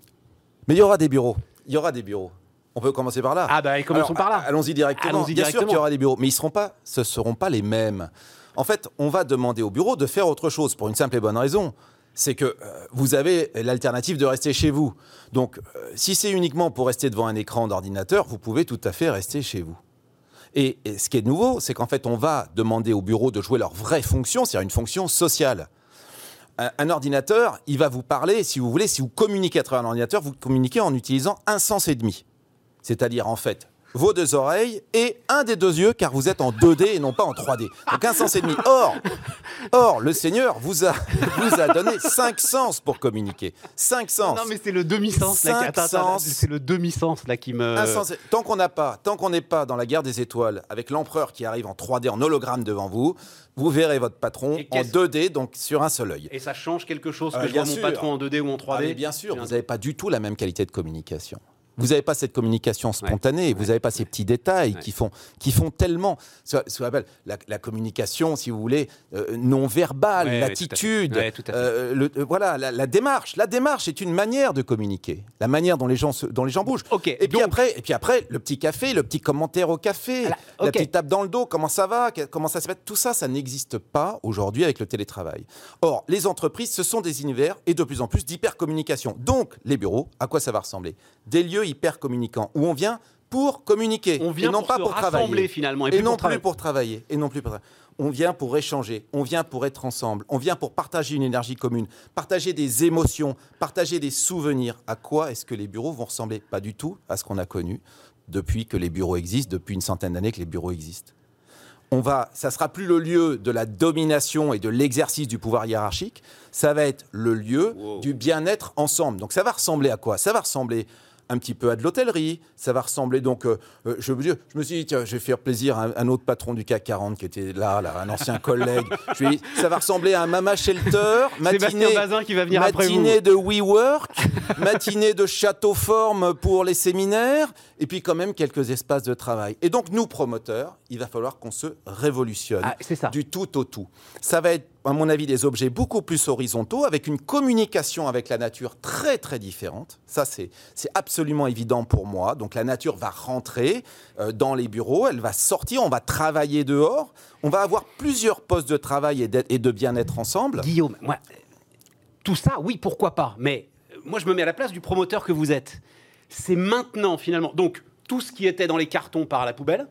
Mais il y aura des bureaux. Il y aura des bureaux. On peut commencer par là. Ah bah et commençons Alors, par là. Allons-y directement. Allons-y Bien sûr qu'il y aura des bureaux, mais ils seront pas, ce ne seront pas les mêmes. En fait, on va demander au bureau de faire autre chose pour une simple et bonne raison. C'est que euh, vous avez l'alternative de rester chez vous. Donc, euh, si c'est uniquement pour rester devant un écran d'ordinateur, vous pouvez tout à fait rester chez vous. Et, et ce qui est nouveau, c'est qu'en fait, on va demander au bureau de jouer leur vraie fonction, c'est-à-dire une fonction sociale. Un, ordinateur, il va vous parler, si vous voulez, si vous communiquez à travers un ordinateur, vous communiquez en utilisant un sens et demi. C'est-à-dire, en fait, vos deux oreilles et un des deux yeux, car vous êtes en 2D et non pas en 3D. Donc un sens et demi. Or, or le Seigneur vous a, vous a donné cinq sens pour communiquer. Cinq sens. Non, mais c'est le demi-sens là. Cinq attends, attends, sens. c'est le demi-sens là qui me. Un sens- Tant qu'on n'a pas, tant qu'on n'est pas dans la guerre des étoiles avec l'empereur qui arrive en 3D en hologramme devant vous, vous verrez votre patron en qu'est-ce- 2D, donc sur un seul œil. Et ça change quelque chose que Ah, je vois mon patron en 2D ou en 3D Ah, bien sûr, vous n'avez pas du tout la même qualité de communication. Vous n'avez pas cette communication spontanée, vous n'avez pas ces petits détails qui, font, qui font tellement. Ce ce qu'on appelle la, la communication, si vous voulez, euh, non verbale, l'attitude, euh, le- euh, voilà, la, la démarche. La démarche est une manière de communiquer, la manière dont les gens, se- dont les gens bougent. Et puis, après, et puis après, le petit café, le petit commentaire au café, Voilà, la petite tape dans le dos, comment ça va, comment ça se fait, tout ça, ça n'existe pas aujourd'hui avec le télétravail. Or, les entreprises, ce sont des univers et de plus en plus d'hypercommunication. Donc, les bureaux, à quoi ça va ressembler? Des lieux hyper communicants où on vient pour communiquer On vient et non pour pas se pour travailler. finalement et, Et, plus non pour plus pour travailler. Et non plus pour On vient pour échanger. On vient pour être ensemble. On vient pour partager une énergie commune, partager des émotions, partager des souvenirs. À quoi est-ce que les bureaux vont ressembler? Pas du tout à ce qu'on a connu depuis que les bureaux existent, depuis une centaine d'années que les bureaux existent. On va, ça sera plus le lieu de la domination et de l'exercice du pouvoir hiérarchique. Ça va être le lieu Wow. du bien-être ensemble. Donc ça va ressembler à quoi? Ça va ressembler un petit peu à de l'hôtellerie. Ça va ressembler donc. euh, euh, je, je- je me suis dit tiens, je vais faire plaisir à un, un autre patron du CAC 40 qui était là, là un ancien collègue. Je lui ai dit, ça va ressembler à un Mama Shelter, matinée, Bazin qui va venir après vous. matinée de WeWork, matinée de château forme pour les séminaires, et puis quand même quelques espaces de travail. Et donc nous promoteurs, il va falloir qu'on se révolutionne Ah, ça. du tout au tout. Ça va être, à mon avis, des objets beaucoup plus horizontaux, avec une communication avec la nature très très différente. Ça, c'est absolument évident pour moi. Donc la nature va rentrer euh, dans les bureaux, elle va sortir, on va travailler dehors, on va avoir plusieurs postes de travail et de bien-être ensemble. Guillaume, moi, tout ça, oui, pourquoi pas. Mais euh, moi, je me mets à la place du promoteur que vous êtes. C'est maintenant, finalement. Donc, tout ce qui était dans les cartons part à la poubelle.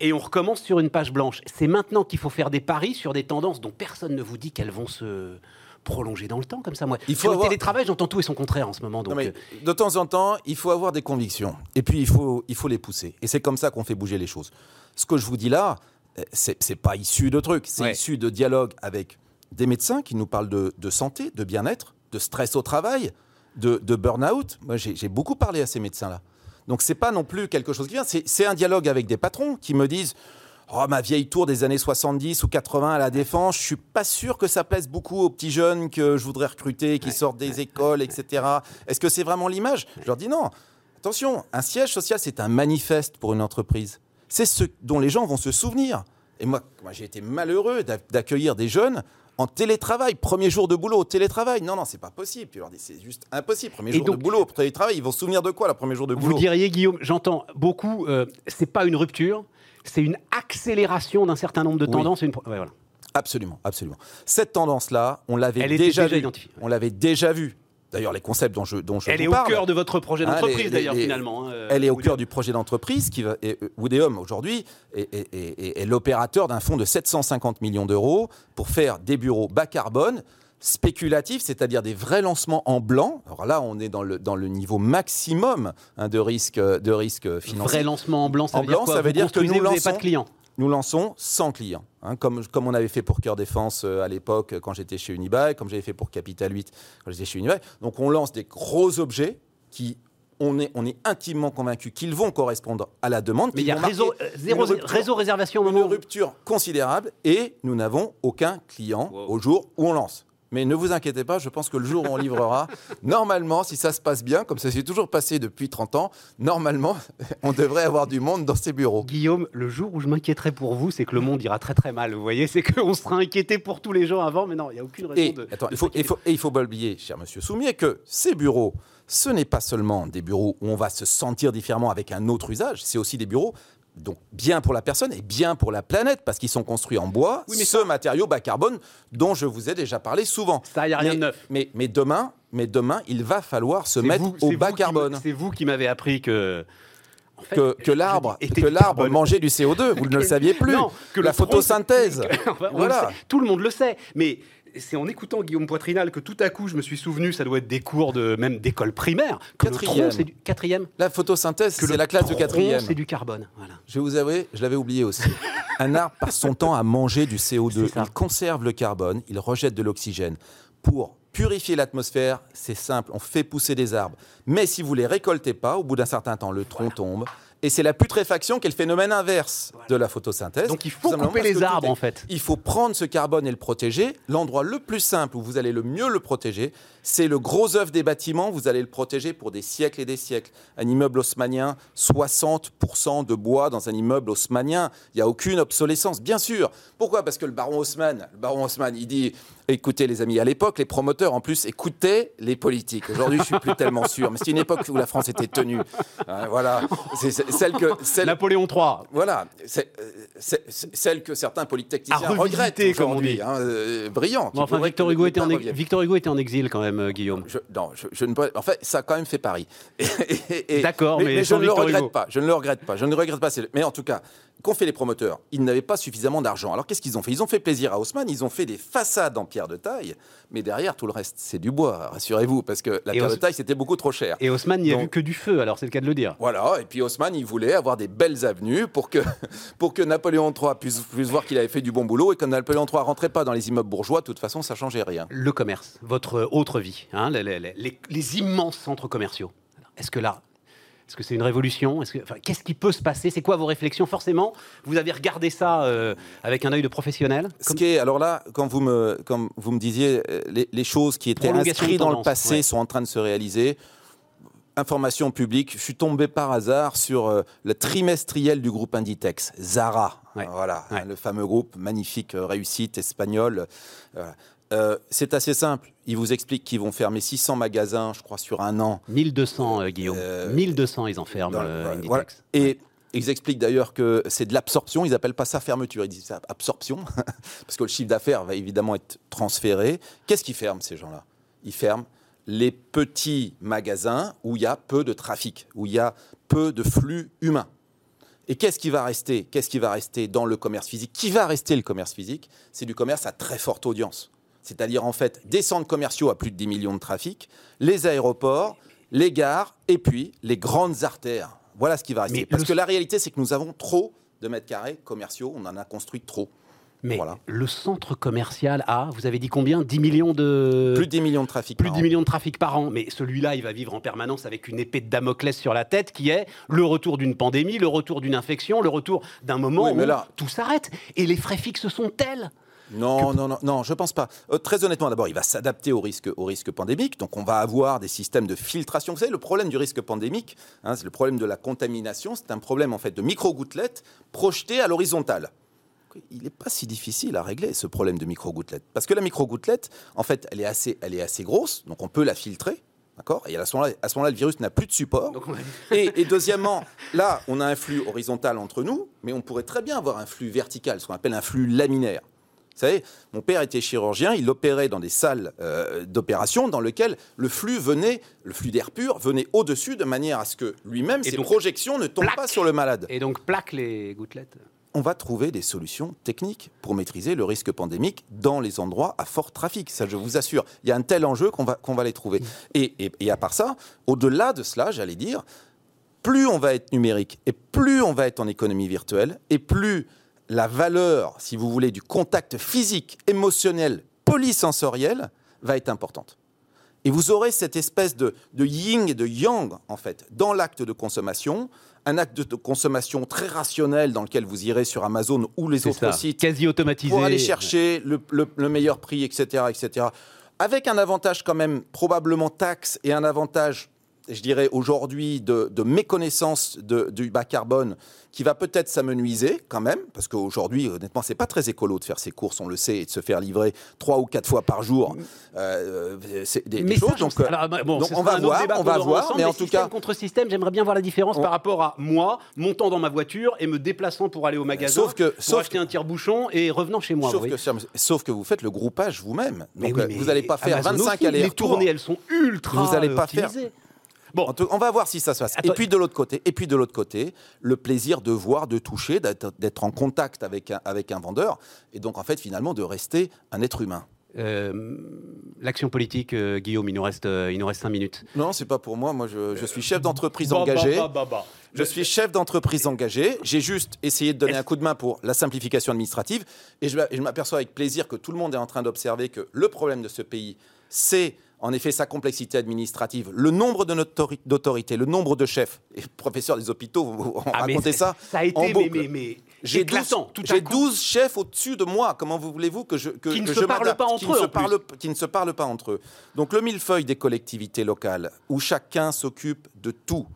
Et on recommence sur une page blanche. C'est maintenant qu'il faut faire des paris sur des tendances dont personne ne vous dit qu'elles vont se prolonger dans le temps, comme ça. Moi, Il faut sur le avoir- télétravail, j'entends tout et son contraire en ce moment. Donc, Non, mais euh, de temps en temps, il faut avoir des convictions. Et puis, il faut, il faut les pousser. Et c'est comme ça qu'on fait bouger les choses. Ce que je vous dis là, euh, c'est c'est pas issu de trucs. C'est Ouais. issu de dialogues avec des médecins qui nous parlent de, de santé, de bien-être, de stress au travail, de, de burn-out. Moi, j'ai beaucoup parlé à ces médecins-là. Donc, c'est pas non plus quelque chose qui vient. C'est un dialogue avec des patrons qui me disent Oh, ma vieille tour des années 70 ou 80 à la Défense, je suis pas sûr que ça plaise beaucoup aux petits jeunes que je voudrais recruter, qui sortent des écoles, etc. Est-ce que c'est vraiment l'image? Je leur dis non. Attention, un siège social, c'est un manifeste pour une entreprise. C'est ce dont les gens vont se souvenir. Et moi, moi j'ai été malheureux d'a- d'accueillir des jeunes en télétravail. Premier jour de boulot au télétravail. Non, non, c'est pas possible. Tu leur dis, c'est juste impossible. Premier Et jour donc- de boulot au télétravail, ils vont se souvenir de quoi, le premier jour de vous boulot? diriez, Guillaume, j'entends beaucoup, euh, c'est pas une rupture, c'est une accélération d'un certain nombre de Oui. tendances. et une pro- ouais, voilà. Absolument, absolument. Cette tendance-là, on l'avait déjà, déjà vue. identifiée. On l'avait déjà vu. D'ailleurs, les concepts dont je, dont je Elle vous est au parle, cœur de votre projet Hein, d'entreprise, d'ailleurs, finalement. hein, euh, Elle est au cœur du projet d'entreprise qui va. Et euh, aujourd'hui est, est- est- est l'opérateur d'un fonds de 750 millions d'euros pour faire des bureaux bas carbone spéculatifs, c'est-à-dire des vrais lancements en blanc. Alors là, on est dans le, dans le niveau maximum hein, de risque, de risque financier. Vrai lancement en blanc, ça En veut dire blanc, quoi? ça Vous dire que construisez, nous vous n'avez lançons- pas de clients. Nous lançons 100 clients, hein, comme, comme on avait fait pour Cœur Défense euh, à l'époque quand j'étais chez Unibail, comme j'avais fait pour Capital 8 quand j'étais chez Unibail. Donc on lance des gros objets qui, on est, on est intimement convaincu qu'ils vont correspondre à la demande. Mais il y a réseau, euh, zéro, rupture- réseau réservation au une rupture considérable et nous n'avons aucun client Wow. au jour où on lance. Mais ne vous inquiétez pas, je pense que le jour où on livrera, normalement, si ça se passe bien, comme ça s'est toujours passé depuis 30 ans, normalement, on devrait avoir du monde dans ces bureaux. Guillaume, le jour où je m'inquiéterai pour vous, c'est que le monde ira très très mal. Vous voyez, c'est qu'on sera inquiété pour tous les gens avant, mais non, il n'y a aucune raison Et, de. attends, de il faut, faut, et il faut pas oublier, cher monsieur Soumier, que ces bureaux, ce n'est pas seulement des bureaux où on va se sentir différemment avec un autre usage, c'est aussi des bureaux donc bien pour la personne et bien pour la planète, parce qu'ils sont construits en bois, Oui, mais ce matériau bas carbone dont je vous ai déjà parlé souvent. Ça, y a rien mais, de neuf. Mais, mais demain, mais demain, il va falloir se mettre vous- au bas carbone. C'est vous qui m'avez appris que. Que, l'arbre que l'arbre mangeait du CO2, vous ne le saviez plus. Non, que la photosynthèse. Voilà. tout le monde le sait, mais c'est en écoutant Guillaume Poitrinal que tout à coup je me suis souvenu, ça doit être des cours de même d'école primaire, que le Quatrième. tronc c'est du quatrième. La photosynthèse, que c'est la classe de quatrième. C'est du carbone, voilà. Je vais vous avouer, je l'avais oublié aussi. Un arbre passe son temps à manger du CO2. C'est ça. Il conserve le carbone, il rejette de l'oxygène. Pour purifier l'atmosphère, c'est simple, on fait pousser des arbres. Mais si vous les récoltez pas, au bout d'un certain temps, le tronc tombe. Et c'est la putréfaction qui est le phénomène inverse de la photosynthèse. Donc il faut couper les arbres en fait. il faut prendre ce carbone et le protéger. L'endroit le plus simple où vous allez le mieux le protéger, c'est le gros œuf des bâtiments. Vous allez le protéger pour des siècles et des siècles. Un immeuble haussmanien, 60% de bois dans un immeuble haussmanien. Il n'y a aucune obsolescence, bien sûr. Pourquoi? Parce que le baron Haussmann, le baron Haussmann, il dit écoutez les amis, à l'époque, les promoteurs en plus écoutaient les politiques. Aujourd'hui, je suis plus tellement sûr. Mais c'est une époque où la France était tenue. Hein, voilà. C'est celle que. Celle, Napoléon III. voilà, c'est euh, c'est- celle que certains polytechniciens regrettent comme on dit. hein, euh, brillant. Bon, enfin, Victor Hugo, était en. Victor Hugo était en exil quand même, euh, Guillaume. Je, non, je, je ne En fait, ça a quand même fait Paris. Et- et- et- D'accord, mais je ne le regrette pas. Je ne le regrette pas. Je ne le regrette pas. Mais en tout cas, qu'ont fait les promoteurs Ils n'avaient pas suffisamment d'argent. Alors qu'est-ce qu'ils ont fait? Ils ont fait plaisir à Haussmann. Ils ont fait des façades en pierre de taille. Mais derrière, tout le reste, c'est du bois. Rassurez-vous, parce que la Et pierre de taille, c'était beaucoup trop cher. Et Haussmann n'y a vu que du feu, alors c'est le cas de le dire. Voilà, et puis Haussmann, il voulait avoir des belles avenues pour que, pour que Napoléon III puisse, puisse voir qu'il avait fait du bon boulot et que Napoléon III rentrait pas dans les immeubles bourgeois, de toute façon, ça changeait rien. Le commerce, votre autre vie, hein, les, les- les- les immenses centres commerciaux. Est-ce que là, est-ce que c'est une révolution enfin, Qu'est-ce qui peut se passer C'est quoi vos réflexions Forcément, vous avez regardé ça euh, avec un œil de professionnel. Ce qui est, alors là, quand vous me, quand vous me disiez euh, les, les choses qui étaient inscrites dans le passé ouais. sont en train de se réaliser, information publique, je suis tombé par hasard sur euh, le trimestriel du groupe Inditex, Zara. Ouais. Voilà, Ouais. hein, le fameux groupe, magnifique euh, réussite espagnole. Euh, c'est assez simple. Ils vous expliquent qu'ils vont fermer 600 magasins, je crois, sur un an. 1200, euh, Guillaume. Euh, 1200, ils enferment Dans- euh, voilà. Et ils expliquent d'ailleurs que c'est de l'absorption. Ils n'appellent pas ça fermeture, ils disent ça absorption, parce que le chiffre d'affaires va évidemment être transféré. Qu'est-ce qu'ils ferment ces gens-là? Ils ferment les petits magasins où il y a peu de trafic, où il y a peu de flux humains. Et qu'est-ce qui va rester? Qu'est-ce qui va rester dans le commerce physique? Qui va rester le commerce physique? C'est du commerce à très forte audience. C'est-à-dire en fait des centres commerciaux à plus de 10 millions de trafic, les aéroports, les gares et puis les grandes artères. Voilà ce qui va rester. Mais Parce le- que la réalité, c'est que nous avons trop de mètres carrés commerciaux, on en a construit trop. Mais Voilà. le centre commercial a, vous avez dit combien? 10 millions de... Plus de 10 millions de trafic. plus de par 10 an. millions de trafic par an. Mais celui-là, il va vivre en permanence avec une épée de Damoclès sur la tête qui est le retour d'une pandémie, le retour d'une infection, le retour d'un moment Oui, où là- tout s'arrête. Et les frais fixes sont tels. Non, non, non, non, je pense pas. Euh, très honnêtement, d'abord, il va s'adapter au risque, au risque pandémique. Donc, on va avoir des systèmes de filtration. Vous savez, le problème du risque pandémique, hein, c'est le problème de la contamination. C'est un problème en fait de micro-gouttelettes projetées à l'horizontale. Il n'est pas si difficile à régler ce problème de micro-gouttelettes, parce que la micro-gouttelette, en fait, elle est assez, elle est assez grosse, donc on peut la filtrer. D'accord? Et à ce moment-là, le virus n'a plus de support. Donc, et deuxièmement, là, on a un flux horizontal entre nous, mais on pourrait très bien avoir un flux vertical, ce qu'on appelle un flux laminaire. Vous savez, mon père était chirurgien, il opérait dans des salles euh, d'opération dans lesquelles le flux venait, le flux d'air pur venait au-dessus de manière à ce que lui-même, ses donc, projections ne tombent plaque. pas sur le malade. Et donc, plaque les gouttelettes. on va trouver des solutions techniques pour maîtriser le risque pandémique dans les endroits à fort trafic. Ça, je vous assure. Il y a un tel enjeu qu'on va, qu'on va les trouver. Et, et, et à part ça, au-delà de cela, j'allais dire, plus on va être numérique et plus on va être en économie virtuelle et plus la valeur, si vous voulez, du contact physique, émotionnel, polysensoriel va être importante. Et vous aurez cette espèce de, de yin et de yang, en fait, dans l'acte de consommation, un acte de consommation très rationnel dans lequel vous irez sur Amazon ou les autres ça, sites quasi automatisé. pour aller chercher le, le- le meilleur prix, etc., etc. Avec un avantage quand même probablement taxe et un avantage, je dirais aujourd'hui, de, de méconnaissance de- du bas carbone qui va peut-être s'amenuiser quand même, parce qu'aujourd'hui, honnêtement, c'est pas très écolo de faire ses courses, on le sait, et de se faire livrer trois ou quatre fois par jour. euh, c'est des, choses. donc, euh, alors, bon, donc ce on va voir, on va voir, ensemble, mais en tout cas, contre système, j'aimerais bien voir la différence On- par rapport à moi montant dans ma voiture et me déplaçant pour aller au magasin, Sauf que- pour sauf acheter un tire-bouchon et revenant chez moi. Sauf que, sauf que vous faites le groupage vous-même. Mais Donc oui, euh, vous n'allez pas faire Amazon 25 aussi, Les allers-retours. tournées, elles sont ultra Vous allez pas euh, faire-. Bon, en tout- on va voir si ça se passe. Attends. Et puis de l'autre côté, et puis de l'autre côté, le plaisir de voir, de toucher, d'être en contact avec un, avec un vendeur, et donc en fait finalement de rester un être humain. Euh, L'action politique, euh, Guillaume, il nous reste, euh, il nous reste 5 minutes. Non, c'est pas pour moi. Moi, je, je suis chef d'entreprise Bah, engagé. bah, bah, bah, bah. Je suis chef d'entreprise engagé. J'ai juste essayé de donner un coup de main pour la simplification administrative. Et je, et je m'aperçois avec plaisir que tout le monde est en train d'observer que le problème de ce pays, c'est en effet sa complexité administrative, le nombre d'autorités, le nombre de chefs. Et professeurs des hôpitaux, vous, Ah, racontez ça, Ça a été mais, mais, mais J'ai 12, éclatant. Tout à j'ai coup. 12 chefs au-dessus de moi. Comment vous voulez-vous que je que, Qui ne que se je parlent m'adapte pas qui entre ne eux, se parlent- qui ne se parlent pas entre eux. Donc le millefeuille des collectivités locales, où chacun s'occupe de tout.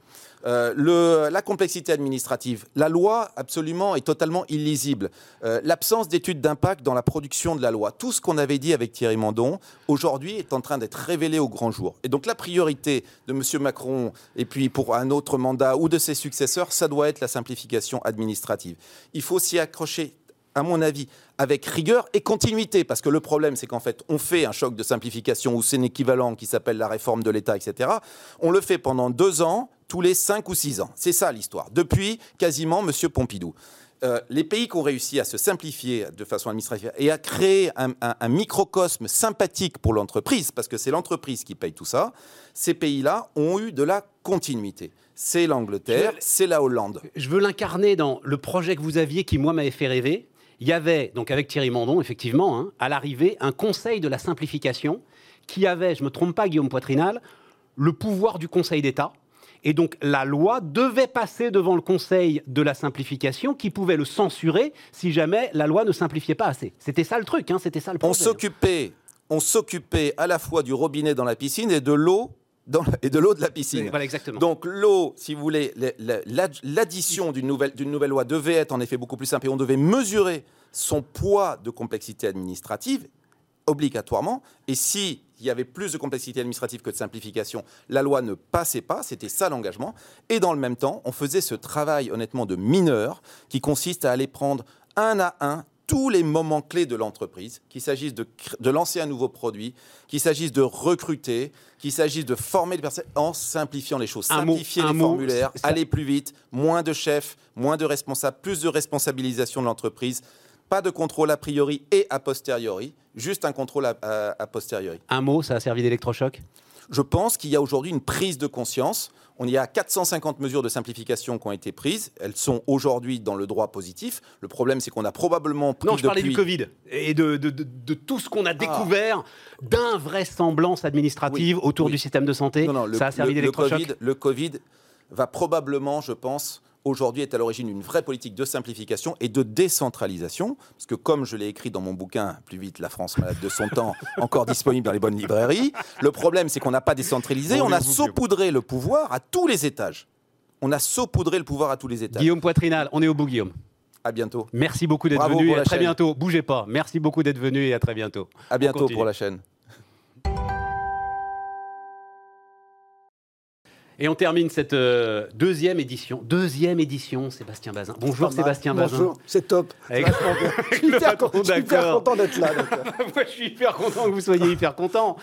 Euh, la complexité administrative, la loi absolument est totalement illisible. Euh, L'absence d'études d'impact dans la production de la loi, tout ce qu'on avait dit avec Thierry Mandon, aujourd'hui est en train d'être révélé au grand jour. Et donc la priorité de M. Macron, et puis pour un autre mandat ou de ses successeurs, ça doit être la simplification administrative. Il faut s'y accrocher à mon avis, avec rigueur et continuité. Parce que le problème, c'est qu'en fait, on fait un choc de simplification ou c'est un équivalent qui s'appelle la réforme de l'État, etc. On le fait pendant deux ans, tous les cinq ou six ans. C'est ça l'histoire. Depuis quasiment M. Pompidou. Euh, les pays qui ont réussi à se simplifier de façon administrative et à créer un, un- un microcosme sympathique pour l'entreprise, parce que c'est l'entreprise qui paye tout ça, ces pays-là ont eu de la continuité. C'est l'Angleterre, c'est la Hollande. Je veux l'incarner dans le projet que vous aviez qui, moi, m'avait fait rêver. Il y avait, donc avec Thierry Mandon, effectivement, hein, à l'arrivée, un conseil de la simplification qui avait, je ne me trompe pas, Guillaume Poitrinal, le pouvoir du Conseil d'État. Et donc la loi devait passer devant le Conseil de la simplification qui pouvait le censurer si jamais la loi ne simplifiait pas assez. C'était ça le truc, hein, c'était ça le On s'occupait, on s'occupait à la fois du robinet dans la piscine et de l'eau dans la- et de l'eau de la piscine. Voilà, exactement. Donc l'eau, si vous voulez, la- la- la- l'addition d'une nouvelle, d'une nouvelle loi devait être en effet beaucoup plus simple et on devait mesurer son poids de complexité administrative obligatoirement. Et s'il y avait plus de complexité administrative que de simplification, la loi ne passait pas, c'était ça l'engagement. Et dans le même temps, on faisait ce travail honnêtement de mineur qui consiste à aller prendre un à un tous les moments clés de l'entreprise, qu'il s'agisse de, lancer un nouveau produit, qu'il s'agisse de recruter, qu'il s'agisse de former les personnes, en simplifiant les choses. Un Simplifier les formulaires, aller plus vite, moins de chefs, moins de responsables, plus de responsabilisation de l'entreprise, pas de contrôle a priori et a posteriori, juste un contrôle a, a- a posteriori. Un mot, ça a servi d'électrochoc? Je pense qu'il y a aujourd'hui une prise de conscience. On y a 450 mesures de simplification qui ont été prises. Elles sont aujourd'hui dans le droit positif. Le problème, c'est qu'on a probablement pris Non, je parlais depuis... du Covid et de, de- de- de tout ce qu'on a découvert d'invraisemblance administrative Oui, autour oui. du système de santé. Non, non, le, ça a servi le- le d'électrochoc? Covid, le Covid va probablement, je pense, aujourd'hui est à l'origine d'une vraie politique de simplification et de décentralisation. Parce que comme je l'ai écrit dans mon bouquin, Plus vite, la France malade de son temps, encore disponible dans les bonnes librairies, le problème c'est qu'on n'a pas décentralisé, on a saupoudré le pouvoir à tous les étages. On a saupoudré le pouvoir à tous les étages. Guillaume Poitrinal, on est au bout, Guillaume. À bientôt. Merci beaucoup d'être venu et à très chaîne. bientôt. Bougez pas. Merci beaucoup d'être venu et à très bientôt. À bientôt pour la chaîne. Et on termine cette euh, deuxième édition. Deuxième édition, Sébastien Bazin. Bonjour. Sébastien Bazin. Bonjour, c'est top. Avec-. Je suis hyper, con- content d'être là. Moi, je suis hyper content que vous soyez hyper content.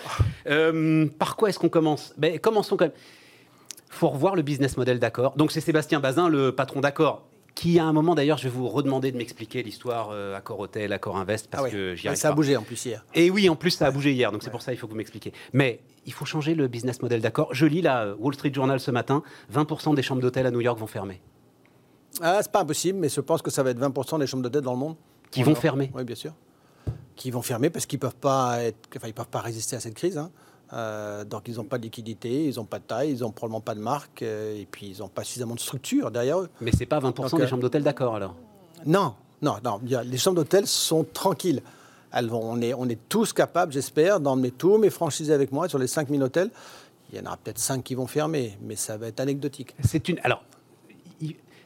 Euh, par quoi est-ce qu'on commence? Ben, Commençons quand même. faut revoir le business model d'accord. Donc c'est Sébastien Bazin, le patron d'accord, qui à un moment d'ailleurs, je vais vous redemander de m'expliquer l'histoire euh, Accor Hotel, Accor Invest, parce Ah que j'y arrive ça a pas. bougé en plus hier. Et oui, en plus, ça a bougé hier, donc c'est pour ça qu'il faut que vous m'expliquiez. Mais il faut changer le business model d'accord. Je lis la Wall Street Journal ce matin 20% des chambres d'hôtel à New York vont fermer. Ah, c'est pas impossible, mais je pense que ça va être 20% des chambres d'hôtel dans le monde. Qui vont fermer. Oui, bien sûr. Qui vont fermer parce qu'ils peuvent pas être, enfin, ils peuvent pas résister à cette crise. hein. Euh, donc ils n'ont pas de liquidité, ils n'ont pas de taille, ils n'ont probablement pas de marque, euh, et puis ils n'ont pas suffisamment de structure derrière eux. Mais c'est pas 20% Donc, des euh, chambres d'hôtel d'accord alors? Non, non, non. les chambres d'hôtel sont tranquilles. Elles vont, on, est, on est tous capables, j'espère, d'emmener tous mes franchisés avec moi sur les 5000 hôtels. Il y en aura peut-être 5 qui vont fermer, mais ça va être anecdotique. C'est une. Alors,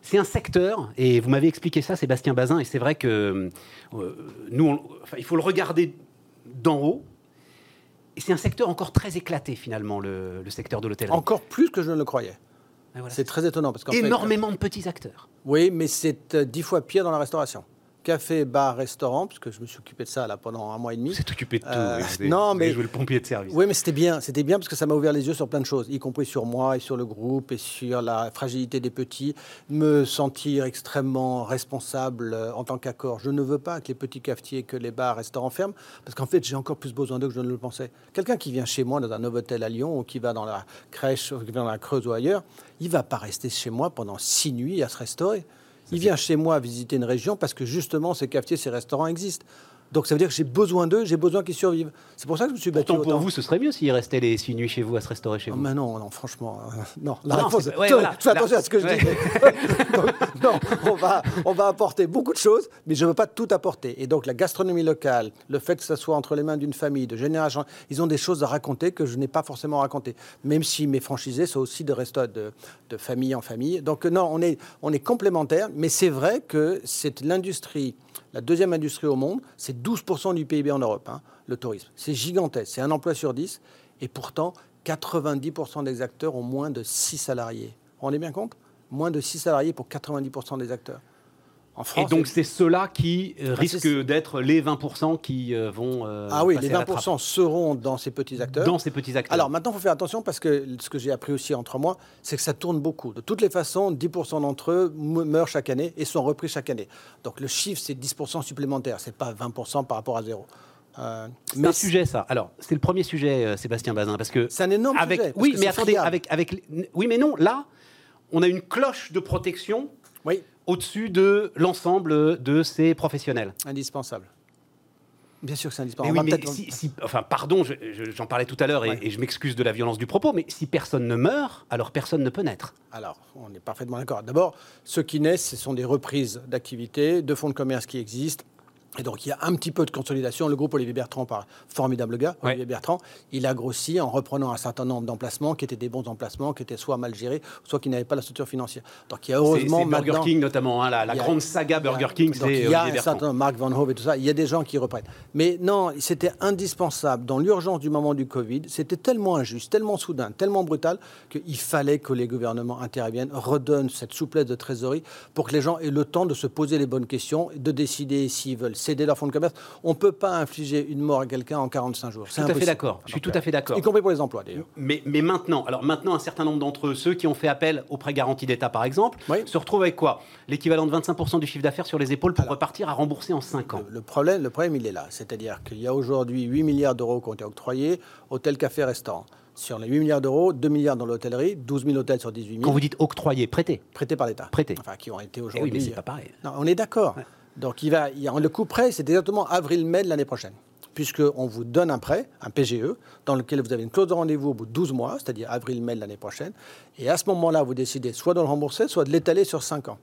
c'est un secteur, et vous m'avez expliqué ça, Sébastien Bazin, et c'est vrai que euh, nous, on- enfin, il faut le regarder d'en haut. Et c'est un secteur encore très éclaté finalement, le, le secteur de l'hôtellerie. Encore plus que je ne le croyais. Voilà. C'est très étonnant. Parce qu'en fait, énormément de petits acteurs. Oui, mais c'est euh, dix fois pire dans la restauration. Café, bar, restaurant, parce que je me suis occupé de ça là, pendant un mois et demi. Êtes occupé de tout. Euh, non, mais- joué le pompier de service. Oui, mais c'était bien. C'était bien parce que ça m'a ouvert les yeux sur plein de choses, y compris sur moi et sur le groupe et sur la fragilité des petits. Me sentir extrêmement responsable euh, en tant qu'accord. Je ne veux pas que les petits cafetiers, que les bars, restaurants ferment parce qu'en fait, j'ai encore plus besoin d'eux que je ne le pensais. Quelqu'un qui vient chez moi dans un Novotel à Lyon ou qui va dans la crèche, ou qui va dans la Creuse ou ailleurs, il va pas rester chez moi pendant six nuits à se restaurer. Il vient chez moi visiter une région parce que justement ces cafetiers, ces restaurants existent. Donc ça veut dire que j'ai besoin d'eux, j'ai besoin qu'ils survivent. C'est pour ça que je me suis battu Pourtant, pour autant. vous, ce serait mieux s'il restait les six nuits chez vous à se restaurer chez Ah, vous. mais non, non, franchement, euh, non. La non, réponse c'est- est- ouais, je voilà. fais attention La- à ce que je ouais. dis. Donc, non, on va, on va apporter beaucoup de choses, mais je ne veux pas tout apporter. Et donc, la gastronomie locale, le fait que ça soit entre les mains d'une famille, de génération, ils ont des choses à raconter que je n'ai pas forcément racontées. Même si mes franchisés sont aussi de restos de, de famille en famille. Donc, non, on est, on est complémentaires, mais c'est vrai que c'est l'industrie, la deuxième industrie au monde, c'est 12% du PIB en Europe, hein, le tourisme. C'est gigantesque, c'est un emploi sur 10, et pourtant, 90% des acteurs ont moins de 6 salariés. Vous vous rendez bien compte? Moins de 6 salariés pour 90% des acteurs. En Et donc, c'est ceux-là qui euh, Bah, risquent d'être les 20% qui euh, vont. euh, ah oui, les à la trappe 20% seront dans ces petits acteurs. Dans ces petits acteurs. Alors maintenant, il faut faire attention parce que ce que j'ai appris aussi entre moi, c'est que ça tourne beaucoup. De toutes les façons, 10% d'entre eux me- meurent chaque année et sont repris chaque année. Donc le chiffre, c'est 10% supplémentaire, c'est pas 20% par rapport à zéro. Euh, c'est un sujet, ça. Alors, c'est le premier sujet, euh, Sébastien Bazin, parce que. C'est un énorme avec, sujet, Oui, mais attendez, friable. avec, avec. Oui, mais non, là, on a une cloche de protection Oui, au-dessus de l'ensemble de ces professionnels. indispensable. Bien sûr que c'est indispensable. oui, si, si- enfin, pardon, je- je- j'en parlais tout à l'heure et, Ouais. et je m'excuse de la violence du propos, mais si personne ne meurt, alors personne ne peut naître. Alors, on est parfaitement d'accord. D'abord, ceux qui naissent, ce sont des reprises d'activités, de fonds de commerce qui existent. Et donc, il y a un petit peu de consolidation. Le groupe Olivier Bertrand, par formidable gars, Ouais. Olivier Bertrand, il a grossi en reprenant un certain nombre d'emplacements qui étaient des bons emplacements, qui étaient soit mal gérés, soit qui n'avaient pas la structure financière. Donc, il y a heureusement c'est Burger King notamment, hein, la, a- grande saga y a- Burger King, c'est Il y a un certain Marc Van Hove et tout ça. Il y a des gens qui reprennent. Mais non, c'était indispensable. Dans l'urgence du moment du Covid, c'était tellement injuste, tellement soudain, tellement brutal qu'il fallait que les gouvernements interviennent, redonnent cette souplesse de trésorerie pour que les gens aient le temps de se poser les bonnes questions, de décider s'ils veulent céder leur fonds de commerce. On ne peut pas infliger une mort à quelqu'un en 45 jours. Je suis tout à fait d'accord. Je suis tout à fait d'accord. Y compris pour les emplois, d'ailleurs. Mais, mais maintenant, alors maintenant, un certain nombre d'entre eux, ceux qui ont fait appel aux prêts garantis d'État, par exemple, Oui. se retrouvent avec quoi? L'équivalent de 25% du chiffre d'affaires sur les épaules pour Alors. repartir à rembourser en 5 ans. Le, le problème, le problème, il est là. C'est-à-dire qu'il y a aujourd'hui 8 milliards d'euros qui ont été octroyés, hôtel, café, restaurant. Sur les 8 milliards d'euros, 2 milliards dans l'hôtellerie, 12 000 hôtels sur 18 000, Quand vous dites octroyer, prêter. prêtés par l'État. Prêtés. Enfin, qui ont été Eh aujourd'hui. oui, mais c'est pas pareil. Non, on est d'accord. Donc, il va, le coup prêt, c'est exactement avril-mai de l'année prochaine. Puisqu'on vous donne un prêt, un PGE, dans lequel vous avez une clause de rendez-vous au bout de 12 mois, c'est-à-dire avril-mai de l'année prochaine. Et à ce moment-là, vous décidez soit de le rembourser, soit de l'étaler sur 5 ans.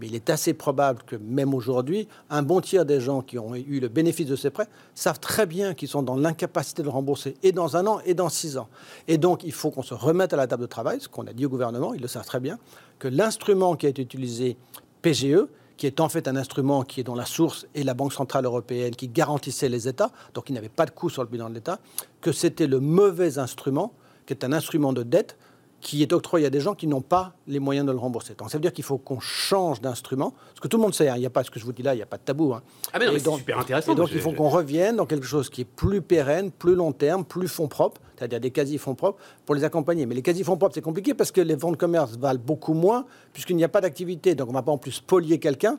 Mais il est assez probable que même aujourd'hui, un bon tiers des gens qui ont eu le bénéfice de ces prêts savent très bien qu'ils sont dans l'incapacité de le rembourser et dans un an et dans six ans. Et donc, il faut qu'on se remette à la table de travail, ce qu'on a dit au gouvernement, ils le savent très bien, que l'instrument qui a été utilisé, PGE, qui est en fait un instrument qui est dont la source est la Banque Centrale Européenne, qui garantissait les États, donc il n'avait pas de coût sur le bilan de l'État, que c'était le mauvais instrument, qui est un instrument de dette, qui est octroyé à des gens qui n'ont pas les moyens de le rembourser. Donc ça veut dire qu'il faut qu'on change d'instrument, parce que tout le monde sait, hein, il n'y a pas ce que je vous dis là, il n'y a pas de tabou. hein. Ah mais non, mais c'est donc- super intéressant. Et donc il faut qu'on revienne dans quelque chose qui est plus pérenne, plus long terme, plus fonds propres, c'est-à-dire des quasi-fonds propres pour les accompagner. Mais les quasi-fonds propres, c'est compliqué parce que les fonds de commerce valent beaucoup moins puisqu'il n'y a pas d'activité. Donc on ne va pas en plus spolier quelqu'un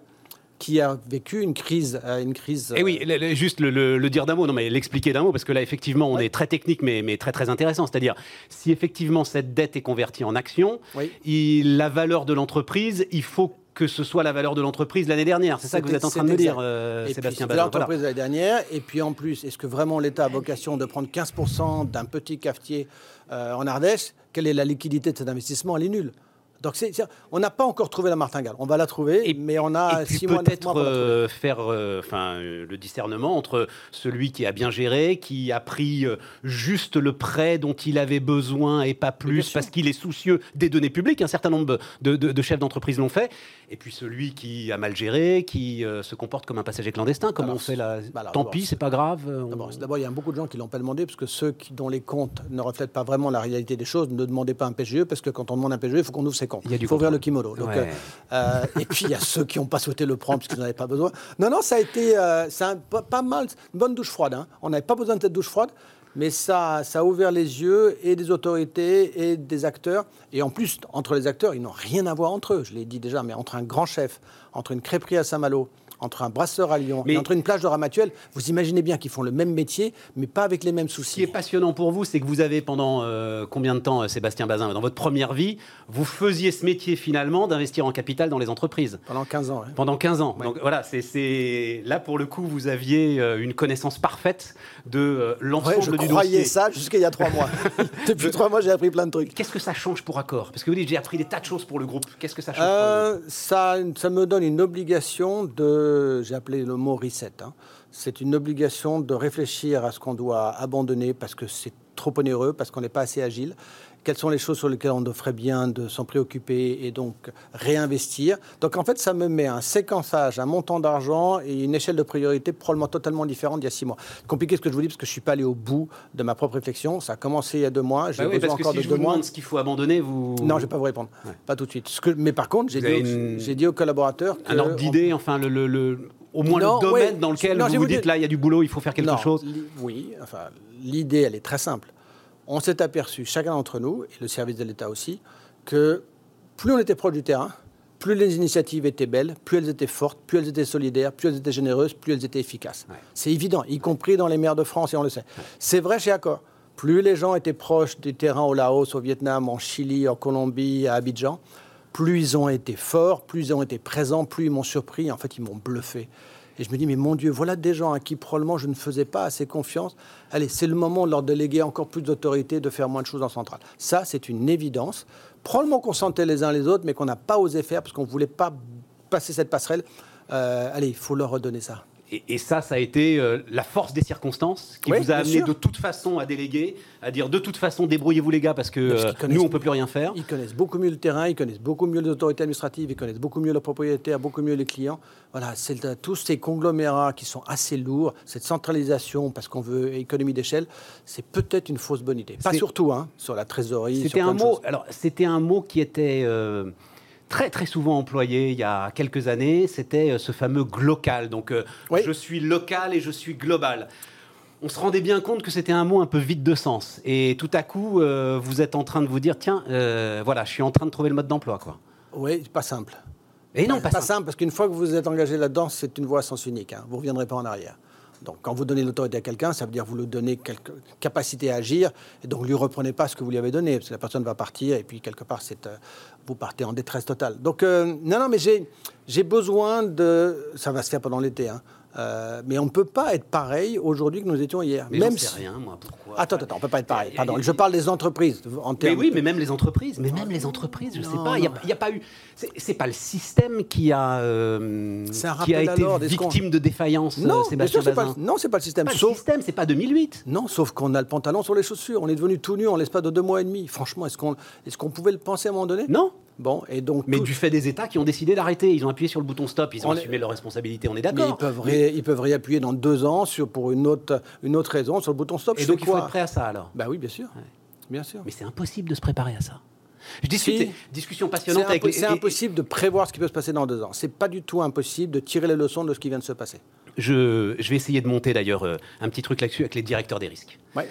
qui a vécu une crise. euh, une crise Et oui, le- le- juste le, le- le dire d'un mot, non mais l'expliquer d'un mot, parce que là effectivement on est très technique mais, mais très très intéressant. C'est-à-dire si effectivement cette dette est convertie en actions, Oui. il- la valeur de l'entreprise, il faut que ce soit la valeur de l'entreprise l'année dernière. C'est ça que vous êtes en train de me dire, euh, Sébastien Bazin. l'entreprise l'année dernière. Et puis en plus, est-ce que vraiment l'État a vocation de prendre 15% d'un petit cafetier euh, en Ardèche? Quelle est la liquidité de cet investissement? Elle est nulle. Donc on n'a pas encore trouvé la martingale. On va la trouver, Et- mais on a et puis six mois, peut-être la euh, faire euh, enfin, euh, le discernement entre celui qui a bien géré, qui a pris euh, juste le prêt dont il avait besoin et pas plus parce qu'il est soucieux des données publiques. Un certain nombre de, de- de chefs d'entreprise l'ont fait. Et puis celui qui a mal géré, qui euh, se comporte comme un passager clandestin, comme Alors, on fait là. bah alors, Tant pis, c'est- pas grave. on- D'abord, il y a beaucoup de gens qui l'ont pas demandé, parce que ceux qui, dont les comptes ne reflètent pas vraiment la réalité des choses, ne demandez pas un PGE, parce que quand on demande un PGE, il faut qu'on ouvre ses comptes. Il faut ouvrir le kimono. Donc, Ouais. euh, euh, et puis, il y a ceux qui n'ont pas souhaité le prendre, parce qu'ils n'en avaient pas besoin. Non, non, ça a été euh, pas mal, une bonne douche froide. hein. On n'avait pas besoin de cette douche froide. Mais ça, ça a ouvert les yeux et des autorités et des acteurs. Et en plus, entre les acteurs, ils n'ont rien à voir entre eux. Je l'ai dit déjà, mais entre un grand chef, entre une crêperie à Saint-Malo, entre un brasseur à Lyon Mais- et entre une plage de Ramatuelle, vous imaginez bien qu'ils font le même métier, mais pas avec les mêmes Ce qui est soucis. passionnant pour vous, c'est que vous avez pendant euh, combien de temps, euh, Sébastien Bazin, dans votre première vie, vous faisiez ce métier finalement d'investir en capital dans les entreprises? Pendant 15 ans. ouais. Pendant 15 ans. Ouais. Donc voilà, c'est- là pour le coup, vous aviez euh, une connaissance parfaite de euh, Ouais, l'ensemble je du croyais dossier. ça jusqu'à il y a trois mois. Depuis trois mois, j'ai appris plein de trucs. Qu'est-ce que ça change pour Accor? Parce que vous dites, j'ai appris des tas de choses pour le groupe. Qu'est-ce que ça change pour le groupe ça, ça me donne une obligation de, j'ai appelé le mot reset, hein. c'est une obligation de réfléchir à ce qu'on doit abandonner parce que c'est trop onéreux, parce qu'on n'est pas assez agile. Quelles sont les choses sur lesquelles on ferait bien de s'en préoccuper et donc réinvestir. Donc en fait, ça me met un séquençage, un montant d'argent et une échelle de priorité probablement totalement différente d'il y a six mois. Compliqué ce que je vous dis parce que je suis pas allé au bout de ma propre réflexion. Ça a commencé il y a deux mois. J'ai Bah oui, besoin parce que encore si de je deux vous mois. demande ce qu'il faut abandonner, vous. Non, je ne vais pas vous répondre. Pas tout de suite. Ce que, mais par contre, j'ai dit, une- j'ai dit aux collaborateurs que... Un ordre d'idée, enfin, le, le- le- au moins Non, le domaine ouais. dans lequel Non, vous vous dites là, il y a du boulot, il faut faire quelque Non, chose. Oui, enfin, l'idée, elle est très simple. On s'est aperçu, chacun d'entre nous, et le service de l'État aussi, que plus on était proche du terrain, plus les initiatives étaient belles, plus elles étaient fortes, plus elles étaient solidaires, plus elles étaient généreuses, plus elles étaient efficaces. Ouais. C'est évident, y compris dans les maires de France, et on le sait. C'est vrai chez Accor. Plus les gens étaient proches du terrain au Laos, au Vietnam, en Chili, en Colombie, à Abidjan, plus ils ont été forts, plus ils ont été présents, plus ils m'ont surpris. En fait, ils m'ont bluffé. Et je me dis, mais mon Dieu, voilà des gens à qui probablement je ne faisais pas assez confiance. Allez, c'est le moment de leur déléguer encore plus d'autorité, de faire moins de choses en centrale. Ça, c'est une évidence. Probablement qu'on sentait les uns les autres, mais qu'on n'a pas osé faire parce qu'on ne voulait pas passer cette passerelle. Euh, allez, il faut leur redonner ça. Et, et ça, ça a été euh, la force des circonstances qui Oui, vous a amené sûr. de toute façon à déléguer, à dire de toute façon, débrouillez-vous les gars, parce que Parce euh, nous, on peut plus rien faire. Ils connaissent beaucoup mieux le terrain, ils connaissent beaucoup mieux les autorités administratives, ils connaissent beaucoup mieux le propriétaire, beaucoup mieux les clients. Voilà, c'est tous ces conglomérats qui sont assez lourds, cette centralisation parce qu'on veut économie d'échelle, c'est peut-être une fausse bonne idée. Pas surtout hein, sur la trésorerie. C'était un mot. Alors, c'était un mot qui était euh, très très souvent employé il y a quelques années. C'était euh, ce fameux glocal. Donc, euh, Oui. je suis local et je suis global. On se rendait bien compte que c'était un mot un peu vide de sens. Et tout à coup, euh, vous êtes en train de vous dire, tiens, euh, voilà, je suis en train de trouver le mode d'emploi, quoi. Oui, pas simple. Et non, pas, pas ça. simple, parce qu'une fois que vous êtes engagé là-dedans, c'est une voie à sens unique. hein. Vous ne reviendrez pas en arrière. Donc, quand vous donnez l'autorité à quelqu'un, ça veut dire que vous lui donnez quelque capacité à agir, et donc lui reprenez pas ce que vous lui avez donné, parce que la personne va partir, et puis quelque part, c'est, euh, vous partez en détresse totale. Donc, euh, non, non, mais j'ai, j'ai besoin de... Ça va se faire pendant l'été, hein. Euh, mais on ne peut pas être pareil aujourd'hui que nous étions hier. Mais même sais si- rien, moi, pourquoi. Attends, attends, on ne peut pas être pareil. Pardon, je parle des entreprises en Mais oui, mais même les entreprises, mais même les entreprises, je sais Non, pas, il n'y a, pas eu. c'est- pas le système qui a, euh, qui a été victime de défaillance, non, euh, Sébastien sûr, pas, Bazin. le- non, c'est pas le système. Pas le sauf système, c'est pas 2008. Non, sauf qu'on a le pantalon sur les chaussures. On est devenu tout nu en l'espace de deux mois et demi. Franchement, est-ce qu'on est qu'on pouvait le penser à un moment donné? Non. Bon, et donc. Mais tout- du fait des États qui ont décidé d'arrêter, ils ont appuyé sur le bouton stop, ils ont On est- assumé leurs responsabilités, on est Mais d'accord. ils peuvent, ré- ils peuvent réappuyer dans deux ans sur, pour une autre, une autre raison sur le bouton stop. Et donc il faut être prêt à ça alors? Bah oui, bien sûr. Bien sûr. Mais c'est impossible de se préparer à ça. Je discute, Si. discussion passionnante avec les- c'est impossible de prévoir ce qui peut se passer dans deux ans. C'est pas du tout impossible de tirer les leçons de ce qui vient de se passer. Je, je vais essayer de monter d'ailleurs euh, un petit truc là-dessus avec les directeurs des risques. Ouais.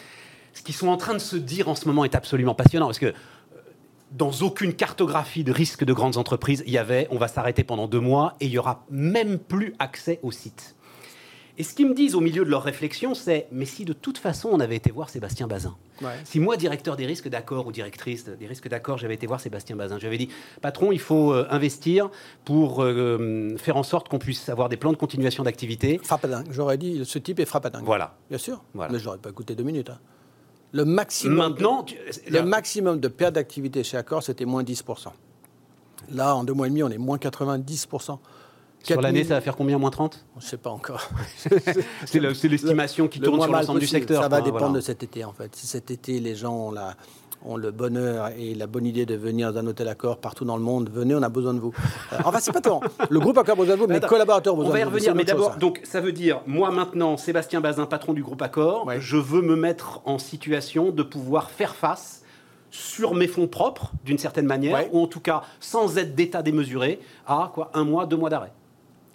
Ce qu'ils sont en train de se dire en ce moment est absolument passionnant parce que dans aucune cartographie de risque de grandes entreprises, il y avait on va s'arrêter pendant deux mois et il y aura même plus accès au site. Et ce qu'ils me disent au milieu de leur réflexion, c'est mais si de toute façon on avait été voir Sébastien Bazin, Ouais. si moi, directeur des risques d'accord ou directrice des risques d'accord, j'avais été voir Sébastien Bazin, j'avais dit patron, il faut euh, investir pour euh, faire en sorte qu'on puisse avoir des plans de continuation d'activité. Frappadingue. J'aurais dit, ce type est frappadingue. Voilà. Bien sûr. Voilà. Mais je n'aurais pas écouté deux minutes. hein. Le maximum. Maintenant, tu- Le maximum de perte d'activité chez Accor, c'était moins 10%. Là, en deux mois et demi, on est moins 90%. sur l'année, 4000 ça va faire combien moins 30 Je ne sais pas encore. C'est le- c'est l'estimation qui Le tourne sur l'ensemble du secteur. Ça va quoi, dépendre voilà. de cet été, en fait. Si cet été, les gens ont, la- ont le bonheur et la bonne idée de venir dans un hôtel Accor partout dans le monde, venez, on a besoin de vous. Euh, enfin, c'est pas tant. Le groupe Accor a besoin de vous, mes Attends, collaborateurs ont On besoin va y de vous. revenir, C'est mais une autre d'abord, donc ça veut dire, moi maintenant, Sébastien Bazin, patron du groupe Accor, Ouais. je veux me mettre en situation de pouvoir faire face sur mes fonds propres, d'une certaine manière, Ouais. ou en tout cas sans aide d'État démesuré, à quoi un mois, deux mois d'arrêt.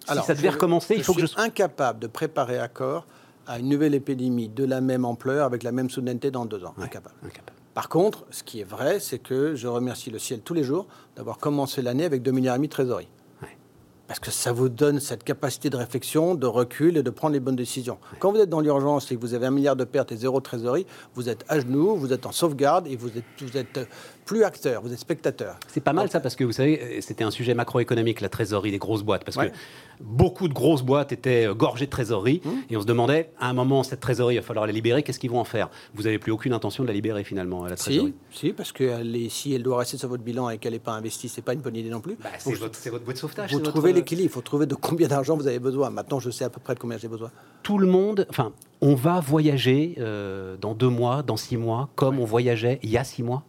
Si Alors, ça devait je- recommencer, il faut que je suis incapable de préparer Accor à une nouvelle épidémie de la même ampleur avec la même soudaineté dans deux ans. Incapable. Incapable. Par contre, ce qui est vrai, c'est que je remercie le ciel tous les jours d'avoir commencé l'année avec 2,5 milliards de trésorerie. Ouais. Parce que ça vous donne cette capacité de réflexion, de recul et de prendre les bonnes décisions. Quand vous êtes dans l'urgence et que vous avez un milliard de pertes et zéro trésorerie, vous êtes à genoux, vous êtes en sauvegarde et vous êtes, vous êtes euh, plus acteur, vous êtes spectateur. C'est pas mal ça parce que vous savez, euh, c'était un sujet macroéconomique, la trésorerie des grosses boîtes. Parce Ouais. que beaucoup de grosses boîtes étaient euh, gorgées de trésorerie et on se demandait, à un moment, cette trésorerie, il va falloir la libérer, qu'est-ce qu'ils vont en faire? Vous n'avez plus aucune intention de la libérer finalement, la trésorerie Si, si, parce que elle est- si elle doit rester sur votre bilan et qu'elle n'est pas investie, c'est pas une bonne idée non plus. Bah, c'est votre, boîte de sauvetage. vous trouvez votre- l'équilibre, il faut trouver de combien d'argent vous avez besoin. Maintenant, je sais à peu près de combien j'ai besoin. Tout le monde, enfin, on va voyager euh, dans deux mois, dans six mois, comme on voyageait il y a six mois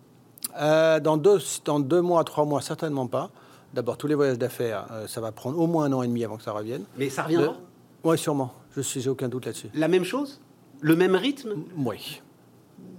Euh, dans, deux, dans deux mois, trois mois, certainement pas. D'abord, tous les voyages d'affaires, euh, ça va prendre au moins un an et demi avant que ça revienne. Mais ça reviendra Oui, sûrement. Je suis, j'ai aucun doute là-dessus. La même chose? Le même rythme? Oui.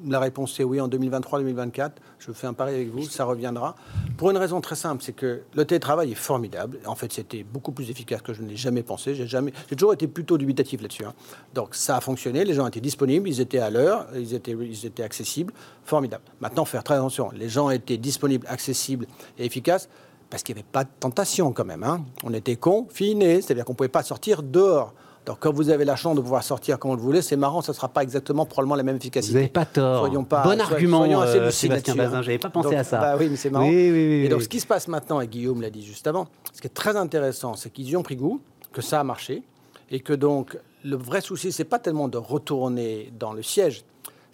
La réponse est oui en 2023-2024. Je fais un pari avec vous, ça reviendra. Pour une raison très simple, c'est que le télétravail est formidable. En fait, c'était beaucoup plus efficace que je ne l'ai jamais pensé. J'ai jamais, j'ai toujours été plutôt dubitatif là-dessus. hein. Donc ça a fonctionné. Les gens étaient disponibles, ils étaient à l'heure, ils étaient, ils étaient accessibles. Formidable. Maintenant, faire très attention. Les gens étaient disponibles, accessibles et efficaces. Parce qu'il n'y avait pas de tentation quand même. hein. On était confinés, c'est-à-dire qu'on ne pouvait pas sortir dehors. Donc quand vous avez la chance de pouvoir sortir comme vous le voulez, c'est marrant, ça ne sera pas exactement probablement la même efficacité. Vous n'avez pas tort. Soyons pas, bon argument, soyons assez euh, Sébastien là-dessus, Bazin. hein. J'avais pas pensé Donc, à ça. bah oui, mais c'est marrant. Oui, oui, oui, et donc ce qui se passe maintenant, et Guillaume l'a dit juste avant, ce qui est très intéressant, c'est qu'ils y ont pris goût, que ça a marché, et que donc le vrai souci, c'est pas tellement de retourner dans le siège,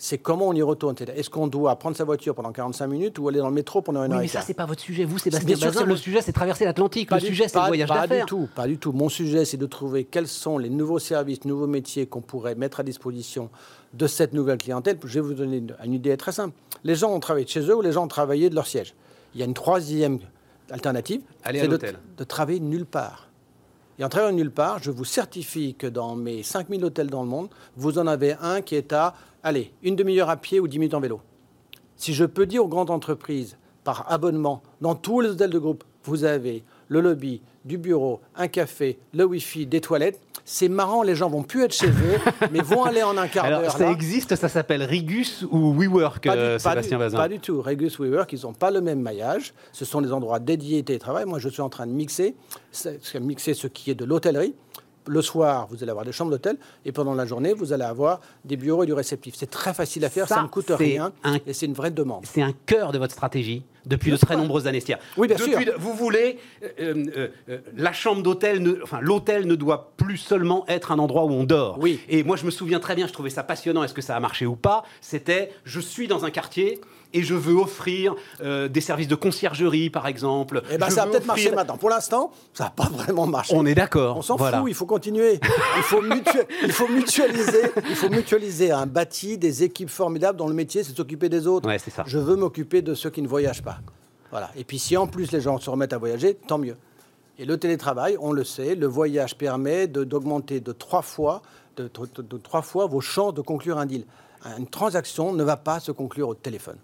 c'est comment on y retourne. Est-ce qu'on doit prendre sa voiture pendant 45 minutes ou aller dans le métro pendant une Oui, heure mais et ça, c'est pas votre sujet. Vous, Sébastien Bien sûr, le mon- sujet, c'est traverser l'Atlantique. Pas Le du- sujet, c'est le voyage Pas du d'affaires. tout, pas du tout. Mon sujet, c'est de trouver quels sont les nouveaux services, nouveaux métiers qu'on pourrait mettre à disposition de cette nouvelle clientèle. Je vais vous donner une, une idée très simple. Les gens ont travaillé de chez eux ou les gens ont travaillé de leur siège. Il y a une troisième alternative, Aller à c'est de, l'hôtel. de travailler nulle part. Et en travaillant nulle part, je vous certifie que dans mes 5000 hôtels dans le monde, vous en avez un qui est à, allez, une demi-heure à pied ou 10 minutes en vélo. Si je peux dire aux grandes entreprises, par abonnement, dans tous les hôtels de groupe, vous avez le lobby, du bureau, un café, le Wi-Fi, des toilettes, c'est marrant, les gens vont plus être chez eux, mais vont aller en un quart d'heure ça là. existe, ça s'appelle Rigus ou WeWork, Pas du- euh, pas du, Sébastien Bazin pas du tout. Regus WeWork, ils n'ont pas le même maillage. Ce sont des endroits dédiés télétravail. Moi, je suis en train de mixer, mixer ce qui est de l'hôtellerie. Le soir, vous allez avoir des chambres d'hôtel, et pendant la journée, vous allez avoir des bureaux et du réceptif. C'est très facile à faire, ça, Ça, ne coûte rien, un- et c'est une vraie demande. C'est un cœur de votre stratégie depuis de très nombreuses années. Oui, bien depuis sûr. vous voulez, euh, euh, euh, la chambre d'hôtel, enfin l'hôtel ne doit plus seulement être un endroit où on dort. Oui. Et moi, je me souviens très bien, je trouvais ça passionnant. Est-ce que ça a marché ou pas C'était, je suis dans un quartier et je veux offrir euh, des services de conciergerie, par exemple. Eh ben, Je ça a peut-être marché maintenant. Pour l'instant, ça n'a pas vraiment marché. On est d'accord. On s'en voilà. fout, il faut continuer. Il faut, mutua- il faut mutualiser, il faut mutualiser un bâti, des équipes formidables dont le métier, c'est de s'occuper des autres. Ouais, c'est ça. Je veux m'occuper de ceux qui ne voyagent pas. Voilà. Et puis si en plus les gens se remettent à voyager, tant mieux. Et le télétravail, on le sait, le voyage permet d'augmenter de, trois fois, de, de- de trois fois vos chances de conclure un deal. Une transaction ne va pas se conclure au téléphone.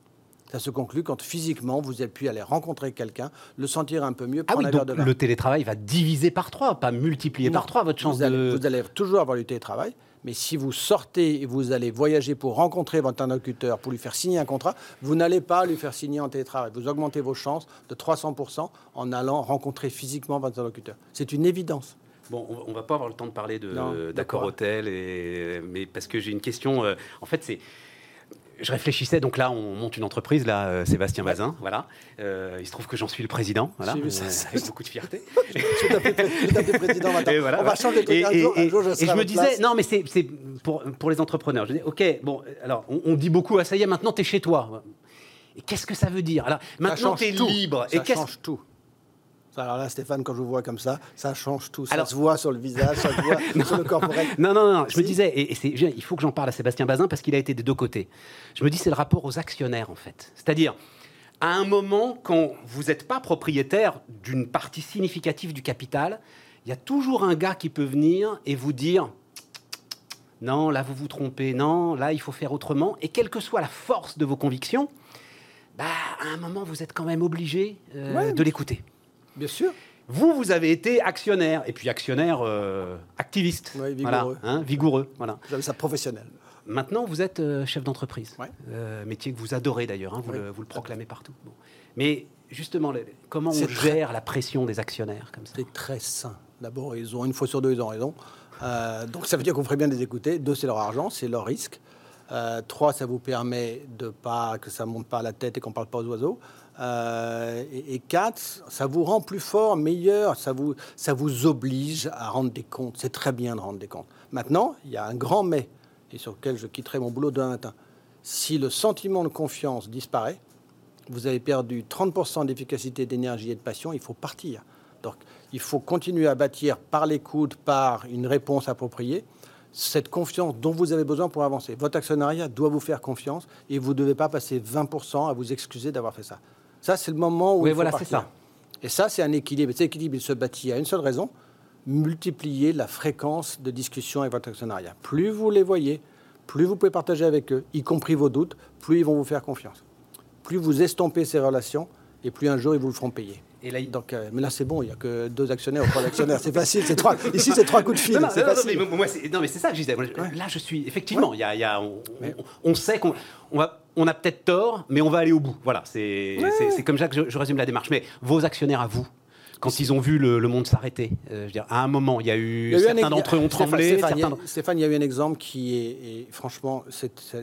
Ça se conclut quand physiquement vous avez pu aller rencontrer quelqu'un, le sentir un peu mieux, Ah oui, donc de le télétravail va diviser par trois, pas multiplier par trois votre chance vous allez, de... vous allez toujours avoir du télétravail, mais si vous sortez et vous allez voyager pour rencontrer votre interlocuteur, pour lui faire signer un contrat, vous n'allez pas lui faire signer en télétravail. Vous augmentez vos chances de 300% en allant rencontrer physiquement votre interlocuteur. C'est une évidence. Bon, on- on va pas avoir le temps de parler de- de d'accord hôtel, et, mais parce que j'ai une question. euh, en fait, c'est. Je réfléchissais, donc là, on monte une entreprise, là, euh, Sébastien Bazin, voilà. Euh, il se trouve que j'en suis le président, voilà, vu ça, euh, ça, avec beaucoup de fierté. Je je t'appeler président maintenant. Et voilà, On va changer de. Et, un, et- jour, un et- jour, je et serai je à me disais, place. non, mais c'est pour, pour les entrepreneurs. Je dis, ok, bon, alors on, on dit beaucoup, ah ça y est, maintenant tu es chez toi. Et qu'est-ce que ça veut dire? Alors maintenant tu es tout. libre. Ça et change tout. Alors là, Stéphane, quand je vous vois comme ça, ça change tout. Ça Alors- se voit sur le visage, ça se voit sur le corporel. Non, non, non, je me disais, et, il faut que j'en parle à Sébastien Bazin parce qu'il a été des deux côtés. Je me dis, c'est le rapport aux actionnaires, en fait. C'est-à-dire, à un moment, quand vous n'êtes pas propriétaire d'une partie significative du capital, il y a toujours un gars qui peut venir et vous dire non, là vous vous trompez, non, là il faut faire autrement. Et quelle que soit la force de vos convictions, bah, à un moment vous êtes quand même obligé euh, Ouais. de l'écouter. Bien sûr. Vous, vous avez été actionnaire, et puis actionnaire euh, activiste, Voilà, vigoureux. hein, vigoureux, voilà. J'avais ça professionnel. Maintenant, vous êtes euh, chef d'entreprise, Ouais. Euh, métier que vous adorez d'ailleurs, hein, vous, Oui. le, vous le proclamez partout. Bon. Mais justement, le- comment on très- gère la pression des actionnaires comme ça C'est très sain. D'abord, ils ont une fois sur deux, ils ont raison. Donc ça veut dire qu'on ferait bien de les écouter. Deux, c'est leur argent, c'est leur risque. Trois, ça vous permet de pas que ça monte pas à la tête et qu'on parle pas aux oiseaux. Euh, et, et quatre, ça vous rend plus fort, meilleur. Ça vous, ça vous oblige à rendre des comptes. C'est très bien de rendre des comptes. Maintenant, il y a un grand mais et sur lequel je quitterai mon boulot demain matin. Si le sentiment de confiance disparaît, vous avez perdu 30% d'efficacité, d'énergie et de passion, il faut partir. Donc, il faut continuer à bâtir par l'écoute, par une réponse appropriée, cette confiance dont vous avez besoin pour avancer. Votre actionnariat doit vous faire confiance et vous ne devez pas passer 20% à vous excuser d'avoir fait ça. Ça, c'est le moment où Oui, il faut voilà, c'est partir. ça. Et ça, c'est un équilibre. Cet équilibre, il se bâtit à une seule raison, multiplier la fréquence de discussion avec votre actionnariat. Plus vous les voyez, plus vous pouvez partager avec eux, y compris vos doutes, plus ils vont vous faire confiance. Plus vous estompez ces relations, et plus un jour ils vous le feront payer. Et là, Donc, euh, mais là, c'est bon, il n'y a que deux actionnaires ou trois actionnaires. C'est facile, c'est trois. Ici, c'est trois coups de fil. Non, non, c'est non, non, facile. mais moi, non, mais c'est ça que je disais. Là, je suis effectivement. Il y a, il y a- on, Mais- on- on sait qu'on on va, on a peut-être tort, mais on va aller au bout. Voilà, c'est comme ça que je, je résume la démarche. Mais vos actionnaires à vous, quand ils ont vu le, le monde s'arrêter, euh, je veux dire, à un moment, il y a eu, y a eu certains d'entre eux ont tremblé, Stéphane, il y a- certains d'entre- Stéphane, il y a eu un exemple qui est, et franchement,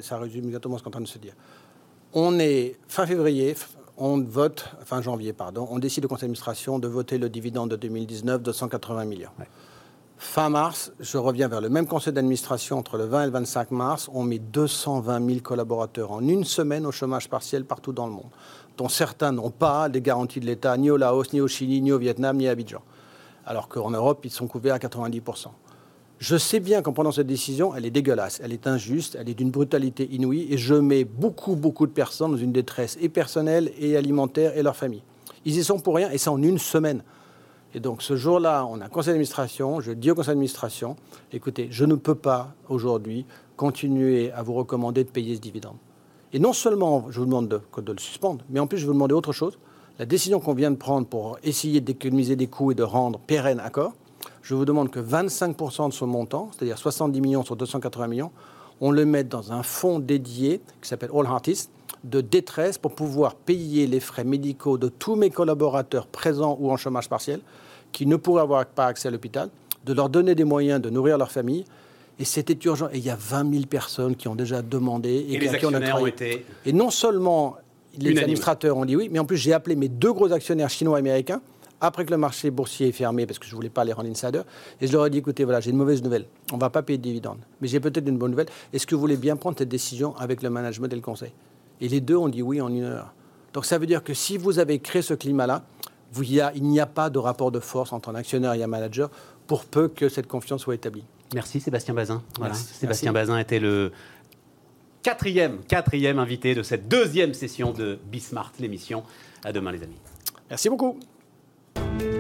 ça résume exactement ce qu'on est en train de se dire. On est fin février, on vote, fin janvier, pardon, on décide au conseil d'administration de voter le dividende de 2019 de 180 millions. Ouais. Fin mars, je reviens vers le même conseil d'administration entre le 20 et le 25 mars. On met 220 000 collaborateurs en une semaine au chômage partiel partout dans le monde, dont certains n'ont pas les garanties de l'État ni au Laos, ni au Chili, ni au Vietnam, ni à Abidjan. Alors qu'en Europe, ils sont couverts à 90%. Je sais bien qu'en prenant cette décision, elle est dégueulasse, elle est injuste, elle est d'une brutalité inouïe, et je mets beaucoup, beaucoup de personnes dans une détresse et personnelle et alimentaire et leur famille. Ils y sont pour rien, et ça en une semaine. Et donc ce jour-là, on a un conseil d'administration, je dis au conseil d'administration, écoutez, je ne peux pas aujourd'hui continuer à vous recommander de payer ce dividende. Et non seulement je vous demande de, le suspendre, mais en plus je vous demander autre chose. La décision qu'on vient de prendre pour essayer d'économiser des coûts et de rendre pérenne accord, je vous demande que 25% de ce montant, c'est-à-dire 70 millions sur 280 millions, on le mette dans un fonds dédié qui s'appelle All Hearties de détresse pour pouvoir payer les frais médicaux de tous mes collaborateurs présents ou en chômage partiel qui ne pourraient avoir pas accès à l'hôpital, de leur donner des moyens de nourrir leur famille. Et c'était urgent. Et il y a 20 000 personnes qui ont déjà demandé et, Et les on a ont été. Et non seulement les Unanime. administrateurs ont dit oui, mais en plus j'ai appelé mes deux gros actionnaires chinois et américains après que le marché boursier est fermé parce que je ne voulais pas les rendre insiders. Et je leur ai dit écoutez, voilà, j'ai une mauvaise nouvelle. On ne va pas payer de dividendes. Mais j'ai peut-être une bonne nouvelle. Est-ce que vous voulez bien prendre cette décision avec le management et le conseil? Et les deux ont dit oui en une heure. Donc ça veut dire que si vous avez créé ce climat-là, il n'y a pas de rapport de force entre un actionnaire et un manager pour peu que cette confiance soit établie. Merci Sébastien Bazin. Voilà. Merci. Sébastien Merci. Bazin était le quatrième, quatrième invité de cette deuxième session de Bismart, l'émission. À demain les amis. Merci beaucoup. thank you